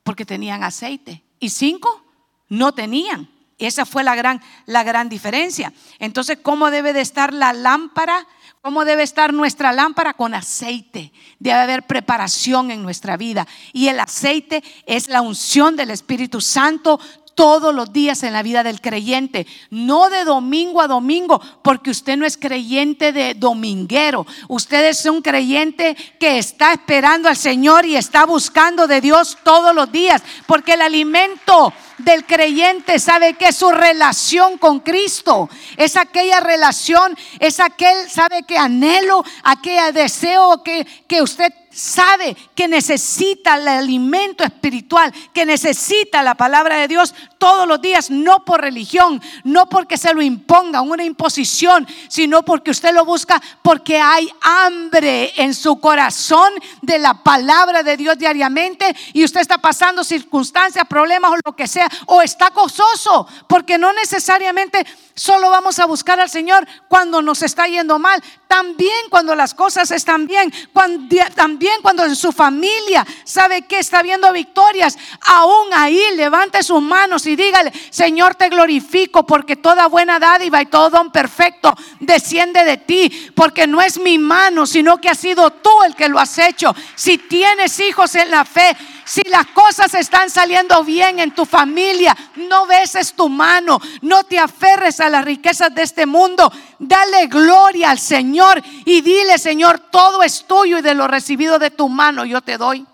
porque tenían aceite y cinco no tenían. Esa fue la gran, la gran diferencia. Entonces, ¿cómo debe de estar la lámpara? ¿Cómo debe estar nuestra lámpara? Con aceite. Debe haber preparación en nuestra vida. Y el aceite es la unción del Espíritu Santo todos los días en la vida del creyente, no de domingo a domingo, porque usted no es creyente de dominguero, usted es un creyente que está esperando al Señor y está buscando de Dios todos los días, porque el alimento del creyente sabe que es su relación con Cristo, es aquella relación, es aquel, sabe que anhelo, aquel deseo que, que usted sabe que necesita el alimento espiritual, que necesita la palabra de Dios todos los días, no por religión, no porque se lo imponga, una imposición, sino porque usted lo busca porque hay hambre en su corazón de la palabra de Dios diariamente y usted está pasando circunstancias, problemas o lo que sea, o está gozoso, porque no necesariamente solo vamos a buscar al Señor cuando nos está yendo mal, también cuando las cosas están bien, cuando, también cuando en su familia sabe que está viendo victorias, aún ahí levante sus manos y dígale, Señor te glorifico porque toda buena dádiva y todo don perfecto desciende de ti, porque no es mi mano, sino que ha sido tú el que lo has hecho. Si tienes hijos en la fe, si las cosas están saliendo bien en tu familia, no beses tu mano, no te aferres a las riquezas de este mundo. Dale gloria al Señor y dile, Señor, todo es tuyo y de lo recibido de tu mano yo te doy.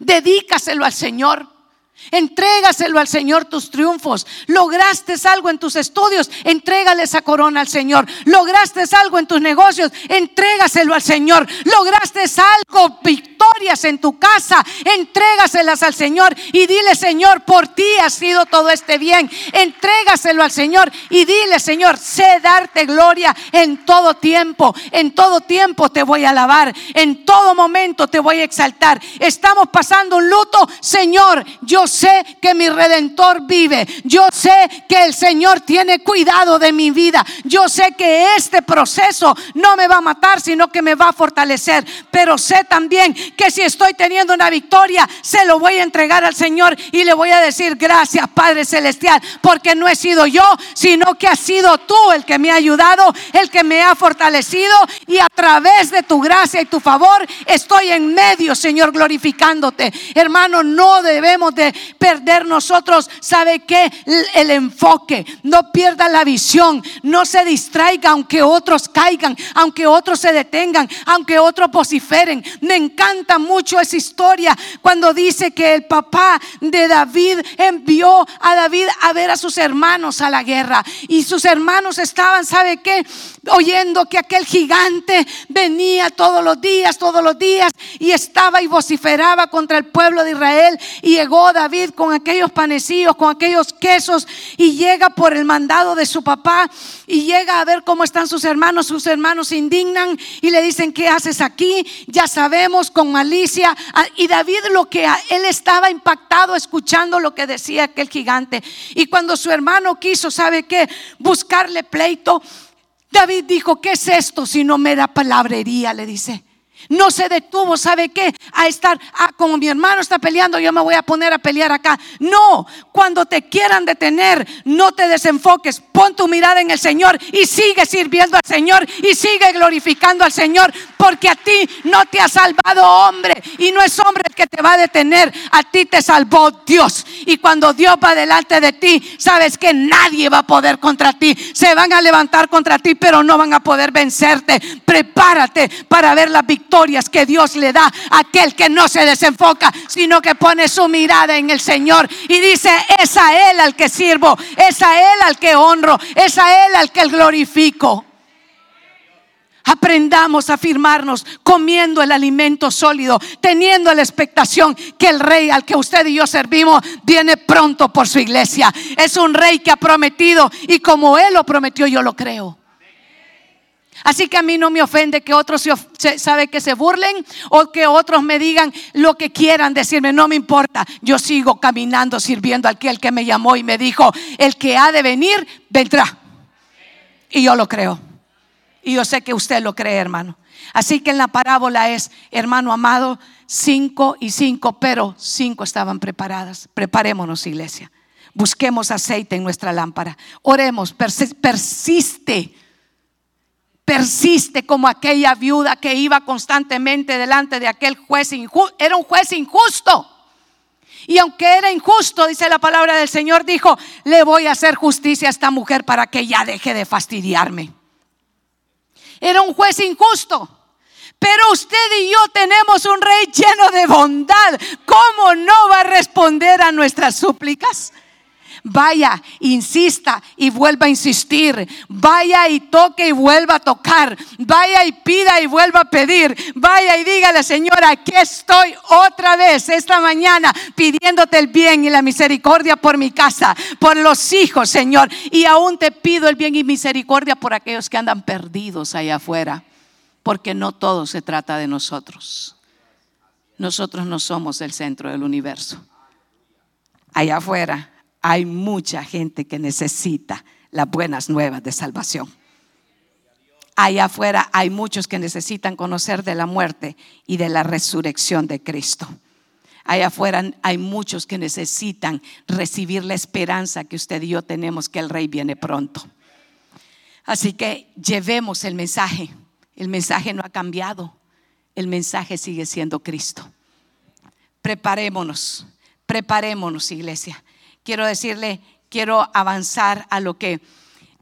Dedícaselo al Señor. Entrégaselo al Señor tus triunfos. Lograste algo en tus estudios, entrégale esa corona al Señor. Lograste algo en tus negocios, entrégaselo al Señor. Lograste algo, victorias en tu casa, entrégaselas al Señor y dile, Señor, por ti ha sido todo este bien. Entrégaselo al Señor y dile, Señor, sé darte gloria en todo tiempo. En todo tiempo te voy a alabar. En todo momento te voy a exaltar. Estamos pasando un luto, Señor, yo sé que mi redentor vive. Yo sé que el Señor tiene cuidado de mi vida. Yo sé que este proceso no me va a matar, sino que me va a fortalecer. Pero sé también que si estoy teniendo una victoria, se lo voy a entregar al Señor y le voy a decir gracias, Padre Celestial, porque no he sido yo, sino que has sido tú el que me ha ayudado, el que me ha fortalecido y a través de tu gracia y tu favor estoy en medio, Señor, glorificándote. Hermano, no debemos de perder nosotros, ¿sabe qué? El enfoque, no pierda la visión, no se distraiga aunque otros caigan, aunque otros se detengan, aunque otros vociferen. Me encanta mucho esa historia cuando dice que el papá de David envió a David a ver a sus hermanos a la guerra y sus hermanos estaban, ¿sabe qué? Oyendo que aquel gigante venía todos los días, todos los días y estaba y vociferaba contra el pueblo de Israel y llegó David con aquellos panecillos, con aquellos quesos y llega por el mandado de su papá y llega a ver cómo están sus hermanos, sus hermanos se indignan y le dicen, ¿qué haces aquí? Ya sabemos con malicia ah, y David lo que él estaba impactado escuchando lo que decía aquel gigante y cuando su hermano quiso, ¿sabe qué? Buscarle pleito. David dijo, ¿qué es esto si no me da palabrería? Le dice. No se detuvo, ¿sabe qué? A estar, ah, como mi hermano está peleando, yo me voy a poner a pelear acá. No, cuando te quieran detener, no te desenfoques. Pon tu mirada en el Señor y sigue sirviendo al Señor y sigue glorificando al Señor, porque a ti no te ha salvado hombre y no es hombre el que te va a detener. A ti te salvó Dios. Y cuando Dios va delante de ti, sabes que nadie va a poder contra ti. Se van a levantar contra ti, pero no van a poder vencerte. Prepárate para ver la victoria que Dios le da a aquel que no se desenfoca, sino que pone su mirada en el Señor y dice, es a Él al que sirvo, es a Él al que honro, es a Él al que glorifico. Aprendamos a firmarnos comiendo el alimento sólido, teniendo la expectación que el rey al que usted y yo servimos viene pronto por su iglesia. Es un rey que ha prometido y como él lo prometió, yo lo creo. Así que a mí no me ofende que otros se, sabe que se burlen o que otros me digan lo que quieran decirme, no me importa. Yo sigo caminando sirviendo al que el que me llamó y me dijo, el que ha de venir vendrá. Y yo lo creo. Y yo sé que usted lo cree, hermano. Así que en la parábola es, hermano amado, cinco y cinco, pero cinco estaban preparadas. Preparémonos, iglesia. Busquemos aceite en nuestra lámpara. Oremos, persiste persiste como aquella viuda que iba constantemente delante de aquel juez injusto. Era un juez injusto. Y aunque era injusto, dice la palabra del Señor, dijo, le voy a hacer justicia a esta mujer para que ya deje de fastidiarme. Era un juez injusto. Pero usted y yo tenemos un rey lleno de bondad. ¿Cómo no va a responder a nuestras súplicas? Vaya, insista y vuelva a insistir. Vaya y toque y vuelva a tocar. Vaya y pida y vuelva a pedir. Vaya y dígale, Señora, aquí estoy otra vez esta mañana pidiéndote el bien y la misericordia por mi casa, por los hijos, Señor. Y aún te pido el bien y misericordia por aquellos que andan perdidos allá afuera. Porque no todo se trata de nosotros. Nosotros no somos el centro del universo. Allá afuera hay mucha gente que necesita las buenas nuevas de salvación. Allá afuera hay muchos que necesitan conocer de la muerte y de la resurrección de Cristo. Allá afuera hay muchos que necesitan recibir la esperanza que usted y yo tenemos que el Rey viene pronto. Así que llevemos el mensaje. El mensaje no ha cambiado. El mensaje sigue siendo Cristo. Preparémonos, preparémonos, iglesia quiero decirle, quiero avanzar a lo que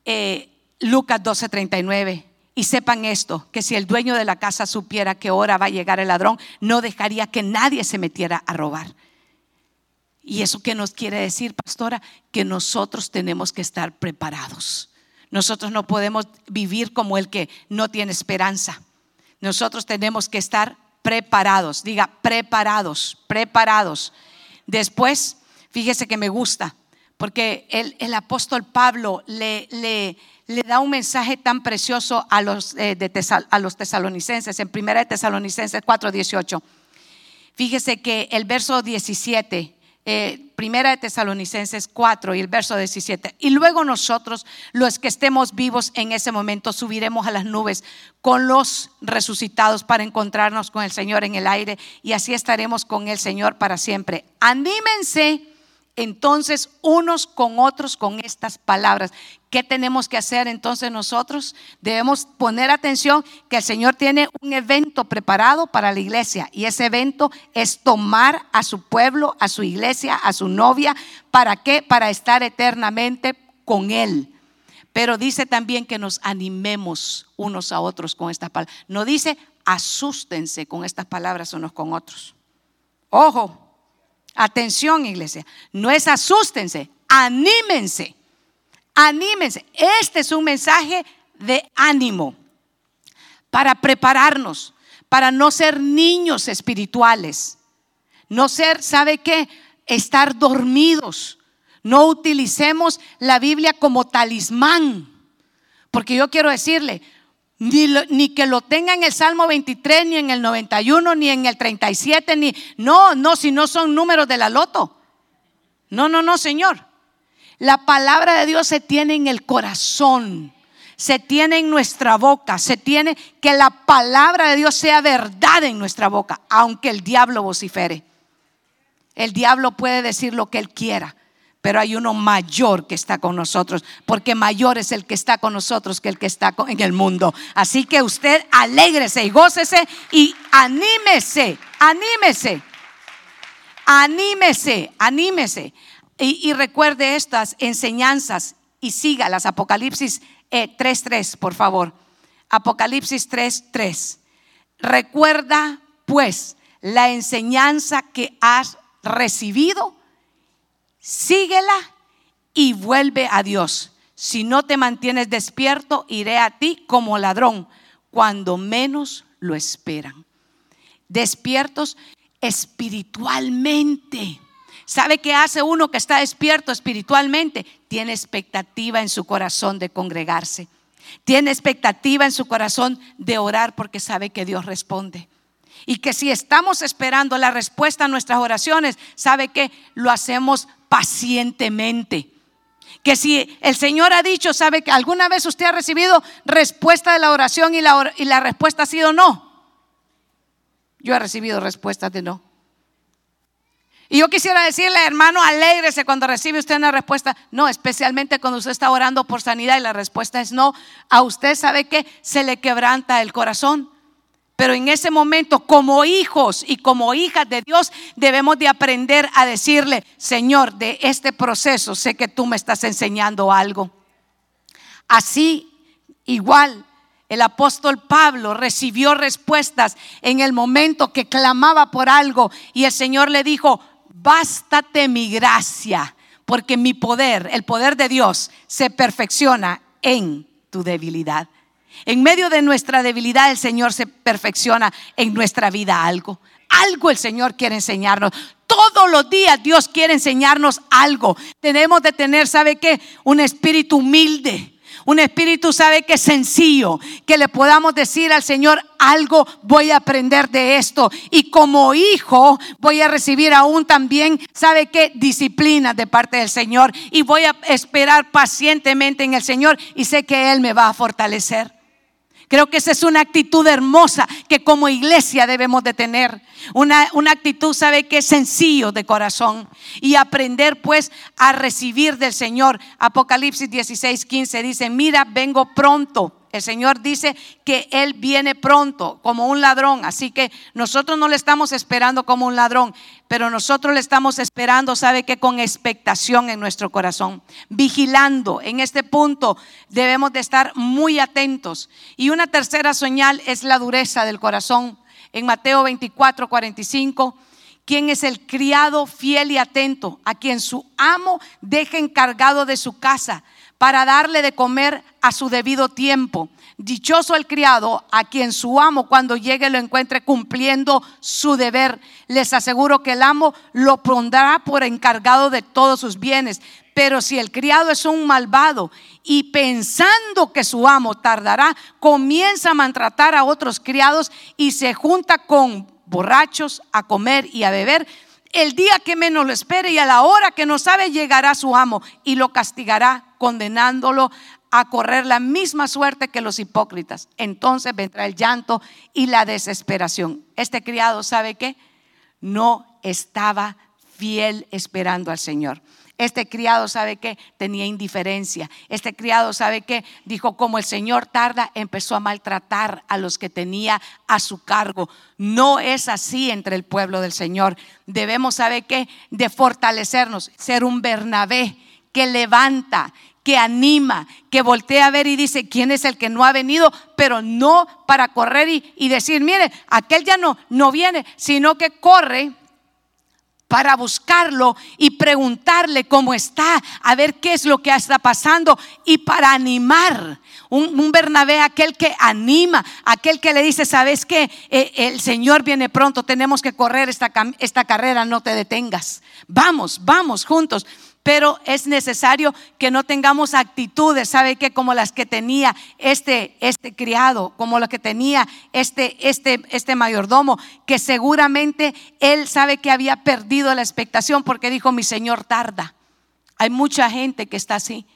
eh, Lucas 12:39. Y sepan esto, que si el dueño de la casa supiera que hora va a llegar el ladrón, no dejaría que nadie se metiera a robar. ¿Y eso qué nos quiere decir, pastora? Que nosotros tenemos que estar preparados. Nosotros no podemos vivir como el que no tiene esperanza. Nosotros tenemos que estar preparados. Diga, preparados, preparados. Después Fíjese que me gusta, porque el, apóstol Pablo le, le, le, da un mensaje tan precioso a los, eh, de a los tesalonicenses, en 1 Tesalonicenses 4:18. Fíjese que el verso 17, eh, primera de Tesalonicenses 4 y el verso 17. Y luego nosotros, los que estemos vivos en ese momento, subiremos a las nubes con los resucitados para encontrarnos con el Señor en el aire y así estaremos con el Señor para siempre. Anímense entonces unos con otros con estas palabras. ¿Qué tenemos que hacer entonces nosotros? Debemos poner atención que el Señor tiene un evento preparado para la iglesia y ese evento es tomar a su pueblo, a su iglesia, a su novia. ¿Para qué? Para estar eternamente con Él. Pero dice también que nos animemos unos a otros con estas palabras. No dice asústense con estas palabras unos con otros. Ojo, Atención, iglesia. No es asústense, anímense. Anímense. Este es un mensaje de ánimo para prepararnos, para no ser niños espirituales. No ser, ¿sabe qué? Estar dormidos. No utilicemos la Biblia como talismán. Porque yo quiero decirle, ni, que lo tenga en el Salmo 23, ni en el 91, ni en el 37, ni... No, no, si no son números de la loto. No, no, no, Señor. La palabra de Dios se tiene en el corazón, se tiene en nuestra boca, se tiene que la palabra de Dios sea verdad en nuestra boca, aunque el diablo vocifere. El diablo puede decir lo que él quiera, pero hay uno mayor que está con nosotros, porque mayor es el que está con nosotros que el que está en el mundo. Así que usted alégrese y gócese y anímese, anímese, anímese, anímese. Y, recuerde estas enseñanzas y siga las Apocalipsis 3.3, eh, por favor. Apocalipsis 3.3. Recuerda pues la enseñanza que has recibido síguela y vuelve a Dios. Si no te mantienes despierto, iré a ti como ladrón, cuando menos lo esperan. Despiertos espiritualmente. ¿Sabe qué hace uno que está despierto espiritualmente? Tiene expectativa en su corazón de congregarse. Tiene expectativa en su corazón de orar porque sabe que Dios responde. Y que si estamos esperando la respuesta a nuestras oraciones, sabe que lo hacemos pacientemente. Que si el Señor ha dicho, sabe que alguna vez usted ha recibido respuesta de la oración y la, y la respuesta ha sido no. Yo he recibido respuestas de no. Y yo quisiera decirle, hermano, alégrese cuando recibe usted una respuesta. No, especialmente cuando usted está orando por sanidad y la respuesta es no. A usted sabe que se le quebranta el corazón. Pero en ese momento, como hijos y como hijas de Dios, debemos de aprender a decirle, Señor, de este proceso sé que tú me estás enseñando algo. Así, igual, el apóstol Pablo recibió respuestas en el momento que clamaba por algo y el Señor le dijo, bástate mi gracia, porque mi poder, el poder de Dios, se perfecciona en tu debilidad. En medio de nuestra debilidad el Señor se perfecciona en nuestra vida algo. Algo el Señor quiere enseñarnos. Todos los días Dios quiere enseñarnos algo. Tenemos de tener, ¿sabe qué? Un espíritu humilde. Un espíritu, ¿sabe qué? Sencillo. Que le podamos decir al Señor, algo voy a aprender de esto. Y como hijo voy a recibir aún también, ¿sabe qué? Disciplina de parte del Señor. Y voy a esperar pacientemente en el Señor y sé que Él me va a fortalecer. Creo que esa es una actitud hermosa que como iglesia debemos de tener. Una, una, actitud, sabe que es sencillo de corazón. Y aprender pues a recibir del Señor. Apocalipsis 16, 15 dice, mira, vengo pronto. El Señor dice que Él viene pronto como un ladrón. Así que nosotros no le estamos esperando como un ladrón, pero nosotros le estamos esperando, ¿sabe que Con expectación en nuestro corazón. Vigilando. En este punto debemos de estar muy atentos. Y una tercera señal es la dureza del corazón. En Mateo 24, 45 quien es el criado fiel y atento, a quien su amo deja encargado de su casa para darle de comer a su debido tiempo. Dichoso el criado a quien su amo cuando llegue lo encuentre cumpliendo su deber. Les aseguro que el amo lo pondrá por encargado de todos sus bienes. Pero si el criado es un malvado y pensando que su amo tardará, comienza a maltratar a otros criados y se junta con borrachos a comer y a beber, el día que menos lo espere y a la hora que no sabe llegará su amo y lo castigará condenándolo a correr la misma suerte que los hipócritas. Entonces vendrá el llanto y la desesperación. Este criado, ¿sabe qué? No estaba fiel esperando al Señor. Este criado sabe que tenía indiferencia. Este criado sabe que dijo, como el Señor tarda, empezó a maltratar a los que tenía a su cargo. No es así entre el pueblo del Señor. Debemos, saber que, de fortalecernos, ser un Bernabé que levanta, que anima, que voltea a ver y dice quién es el que no ha venido, pero no para correr y, y decir, mire, aquel ya no, no viene, sino que corre para buscarlo y preguntarle cómo está, a ver qué es lo que está pasando y para animar. Un, Bernabé, aquel que anima, aquel que le dice, sabes que eh, el Señor viene pronto, tenemos que correr esta, esta carrera, no te detengas. Vamos, vamos juntos pero es necesario que no tengamos actitudes, ¿sabe qué? Como las que tenía este, este criado, como las que tenía este, este, este mayordomo, que seguramente él sabe que había perdido la expectación porque dijo, mi Señor tarda. Hay mucha gente que está así.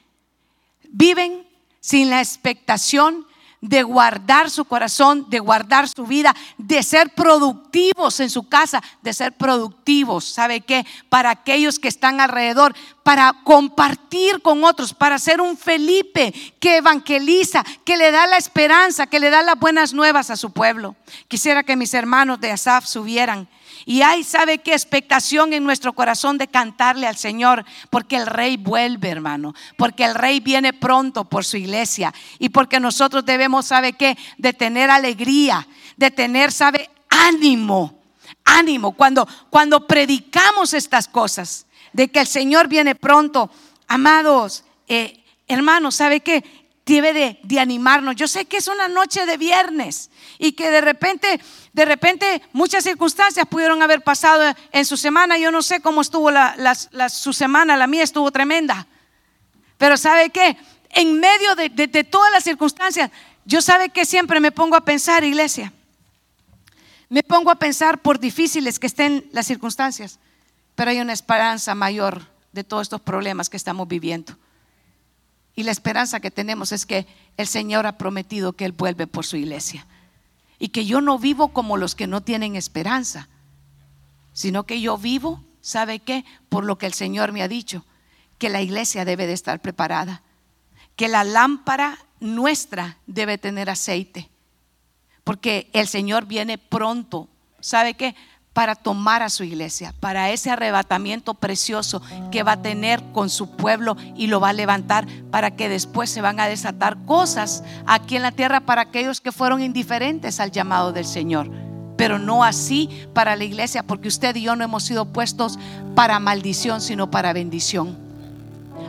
Viven sin la expectación de guardar su corazón, de guardar su vida, de ser productivos en su casa, de ser productivos, ¿sabe qué? Para aquellos que están alrededor, para compartir con otros, para ser un Felipe que evangeliza, que le da la esperanza, que le da las buenas nuevas a su pueblo. Quisiera que mis hermanos de Asaf subieran y hay, ¿sabe qué expectación en nuestro corazón de cantarle al Señor? Porque el rey vuelve, hermano. Porque el rey viene pronto por su iglesia. Y porque nosotros debemos, ¿sabe qué? De tener alegría, de tener, ¿sabe? Ánimo, ánimo. Cuando, cuando predicamos estas cosas, de que el Señor viene pronto, amados, eh, hermanos, ¿sabe qué? Debe de, de, animarnos. Yo sé que es una noche de viernes y que de repente, de repente muchas circunstancias pudieron haber pasado en su semana. Yo no sé cómo estuvo la, su semana, la mía estuvo tremenda. Pero ¿sabe qué? En medio de, de todas las circunstancias, yo sabe que siempre me pongo a pensar, iglesia. Me pongo a pensar por difíciles que estén las circunstancias, pero hay una esperanza mayor de todos estos problemas que estamos viviendo. Y la esperanza que tenemos es que el Señor ha prometido que Él vuelve por su iglesia. Y que yo no vivo como los que no tienen esperanza, sino que yo vivo, ¿sabe qué? Por lo que el Señor me ha dicho, que la iglesia debe de estar preparada, que la lámpara nuestra debe tener aceite, porque el Señor viene pronto. ¿Sabe qué? Para tomar a su iglesia, para ese arrebatamiento precioso que va a tener con su pueblo y lo va a levantar para que después se van a desatar cosas aquí en la tierra para aquellos que fueron indiferentes al llamado del Señor. Pero no así para la iglesia, porque usted y yo no hemos sido puestos para maldición, sino para bendición.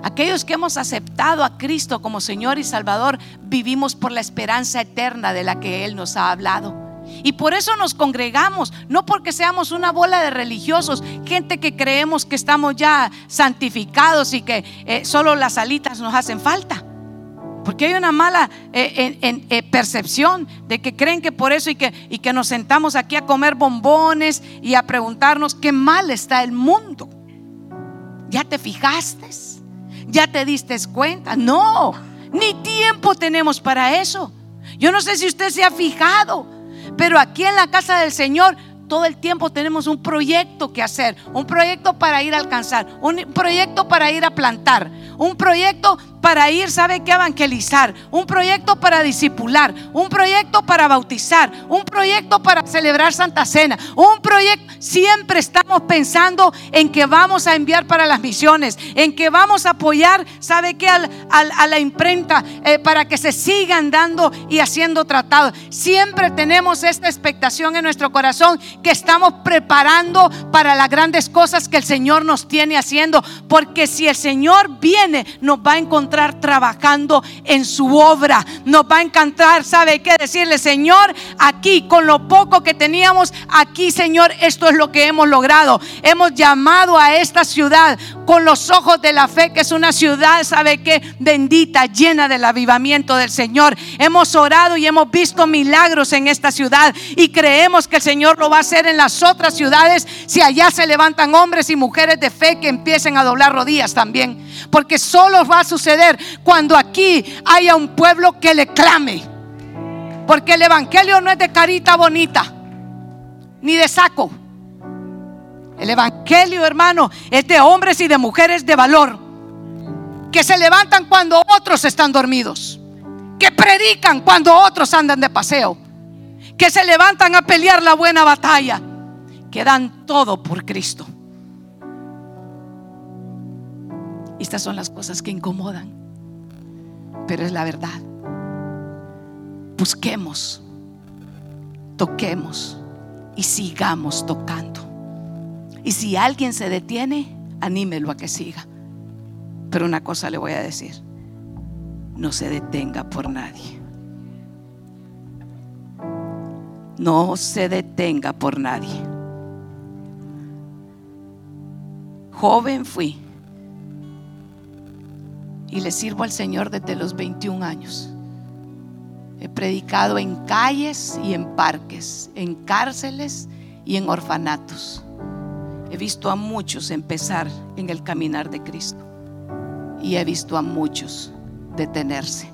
Aquellos que hemos aceptado a Cristo como Señor y Salvador, vivimos por la esperanza eterna de la que Él nos ha hablado. Y por eso nos congregamos, no porque seamos una bola de religiosos, gente que creemos que estamos ya santificados y que eh, solo las alitas nos hacen falta. Porque hay una mala eh, eh, percepción de que creen que por eso y que, y que nos sentamos aquí a comer bombones y a preguntarnos qué mal está el mundo. ¿Ya te fijaste? ¿Ya te diste cuenta? No, ni tiempo tenemos para eso. Yo no sé si usted se ha fijado, pero aquí en la casa del Señor todo el tiempo tenemos un proyecto que hacer, un proyecto para ir a alcanzar, un proyecto para ir a plantar, un proyecto para ir, ¿sabe qué? Evangelizar, un proyecto para discipular, un proyecto para bautizar, un proyecto para celebrar Santa Cena, un proyecto, siempre estamos pensando en que vamos a enviar para las misiones, en que vamos a apoyar, ¿sabe qué? a la imprenta eh, para que se sigan dando y haciendo tratados. Siempre tenemos esta expectación en nuestro corazón que estamos preparando para las grandes cosas que el Señor nos tiene haciendo, porque si el Señor viene, nos va a encontrar trabajando en su obra. Nos va a encantar, ¿sabe qué? Decirle, Señor, aquí con lo poco que teníamos, aquí, Señor, esto es lo que hemos logrado. Hemos llamado a esta ciudad con los ojos de la fe, que es una ciudad, ¿sabe qué? Bendita, llena del avivamiento del Señor. Hemos orado y hemos visto milagros en esta ciudad y creemos que el Señor lo va a hacer en las otras ciudades si allá se levantan hombres y mujeres de fe que empiecen a doblar rodillas también. Porque solo va a suceder cuando aquí haya un pueblo que le clame. Porque el Evangelio no es de carita bonita, ni de saco. El Evangelio, hermano, es de hombres y de mujeres de valor que se levantan cuando otros están dormidos, que predican cuando otros andan de paseo, que se levantan a pelear la buena batalla, que dan todo por Cristo. Estas son las cosas que incomodan, pero es la verdad. Busquemos, toquemos y sigamos tocando. Y si alguien se detiene, anímelo a que siga. Pero una cosa le voy a decir, no se detenga por nadie. No se detenga por nadie. Joven fui y le sirvo al Señor desde los 21 años. He predicado en calles y en parques, en cárceles y en orfanatos. He visto a muchos empezar en el caminar de Cristo y he visto a muchos detenerse.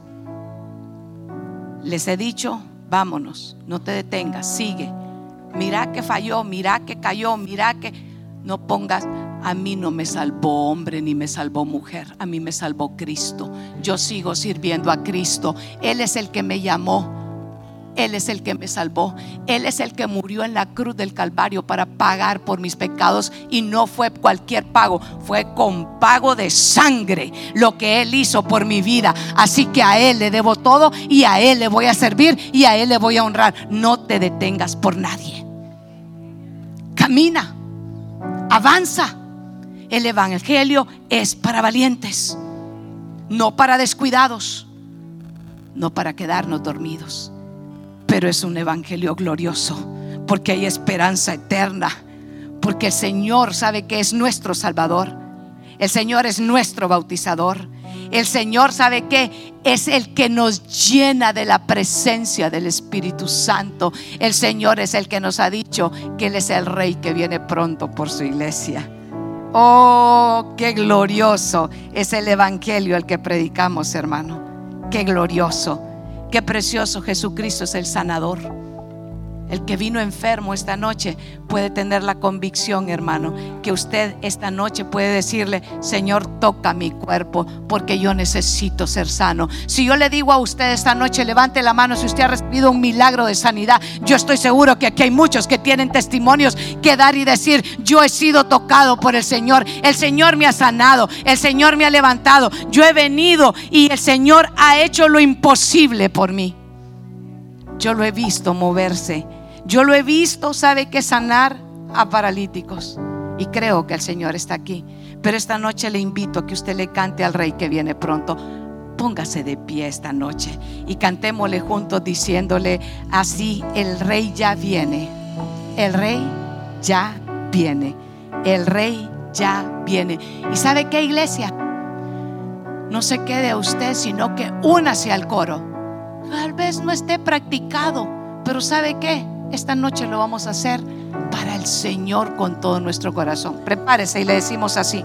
Les he dicho, vámonos, no te detengas, sigue. Mira que falló, mira que cayó, mira que no pongas, a mí no me salvó hombre ni me salvó mujer, a mí me salvó Cristo. Yo sigo sirviendo a Cristo. Él es el que me llamó. Él es el que me salvó. Él es el que murió en la cruz del Calvario para pagar por mis pecados. Y no fue cualquier pago, fue con pago de sangre lo que Él hizo por mi vida. Así que a Él le debo todo y a Él le voy a servir y a Él le voy a honrar. No te detengas por nadie. Camina, avanza. El Evangelio es para valientes, no para descuidados, no para quedarnos dormidos pero es un evangelio glorioso porque hay esperanza eterna, porque el Señor sabe que es nuestro Salvador, el Señor es nuestro bautizador, el Señor sabe que es el que nos llena de la presencia del Espíritu Santo, el Señor es el que nos ha dicho que Él es el Rey que viene pronto por su iglesia. Oh, qué glorioso es el Evangelio el que predicamos, hermano. Qué glorioso. Qué precioso Jesucristo es el sanador. El que vino enfermo esta noche puede tener la convicción, hermano, que usted esta noche puede decirle, Señor, toca mi cuerpo porque yo necesito ser sano. Si yo le digo a usted esta noche, levante la mano si usted ha recibido un milagro de sanidad, yo estoy seguro que aquí hay muchos que tienen testimonios que dar y decir, yo he sido tocado por el Señor, el Señor me ha sanado, el Señor me ha levantado, yo he venido y el Señor ha hecho lo imposible por mí. Yo lo he visto moverse yo lo he visto, sabe que sanar a paralíticos. Y creo que el Señor está aquí. Pero esta noche le invito a que usted le cante al Rey que viene pronto. Póngase de pie esta noche y cantémosle juntos diciéndole así, el Rey ya viene. El Rey ya viene. El Rey ya viene. ¿Y sabe qué iglesia? No se quede a usted, sino que únase al coro. Tal vez no esté practicado, pero ¿sabe qué? Esta noche lo vamos a hacer para el Señor con todo nuestro corazón. Prepárese y le decimos así.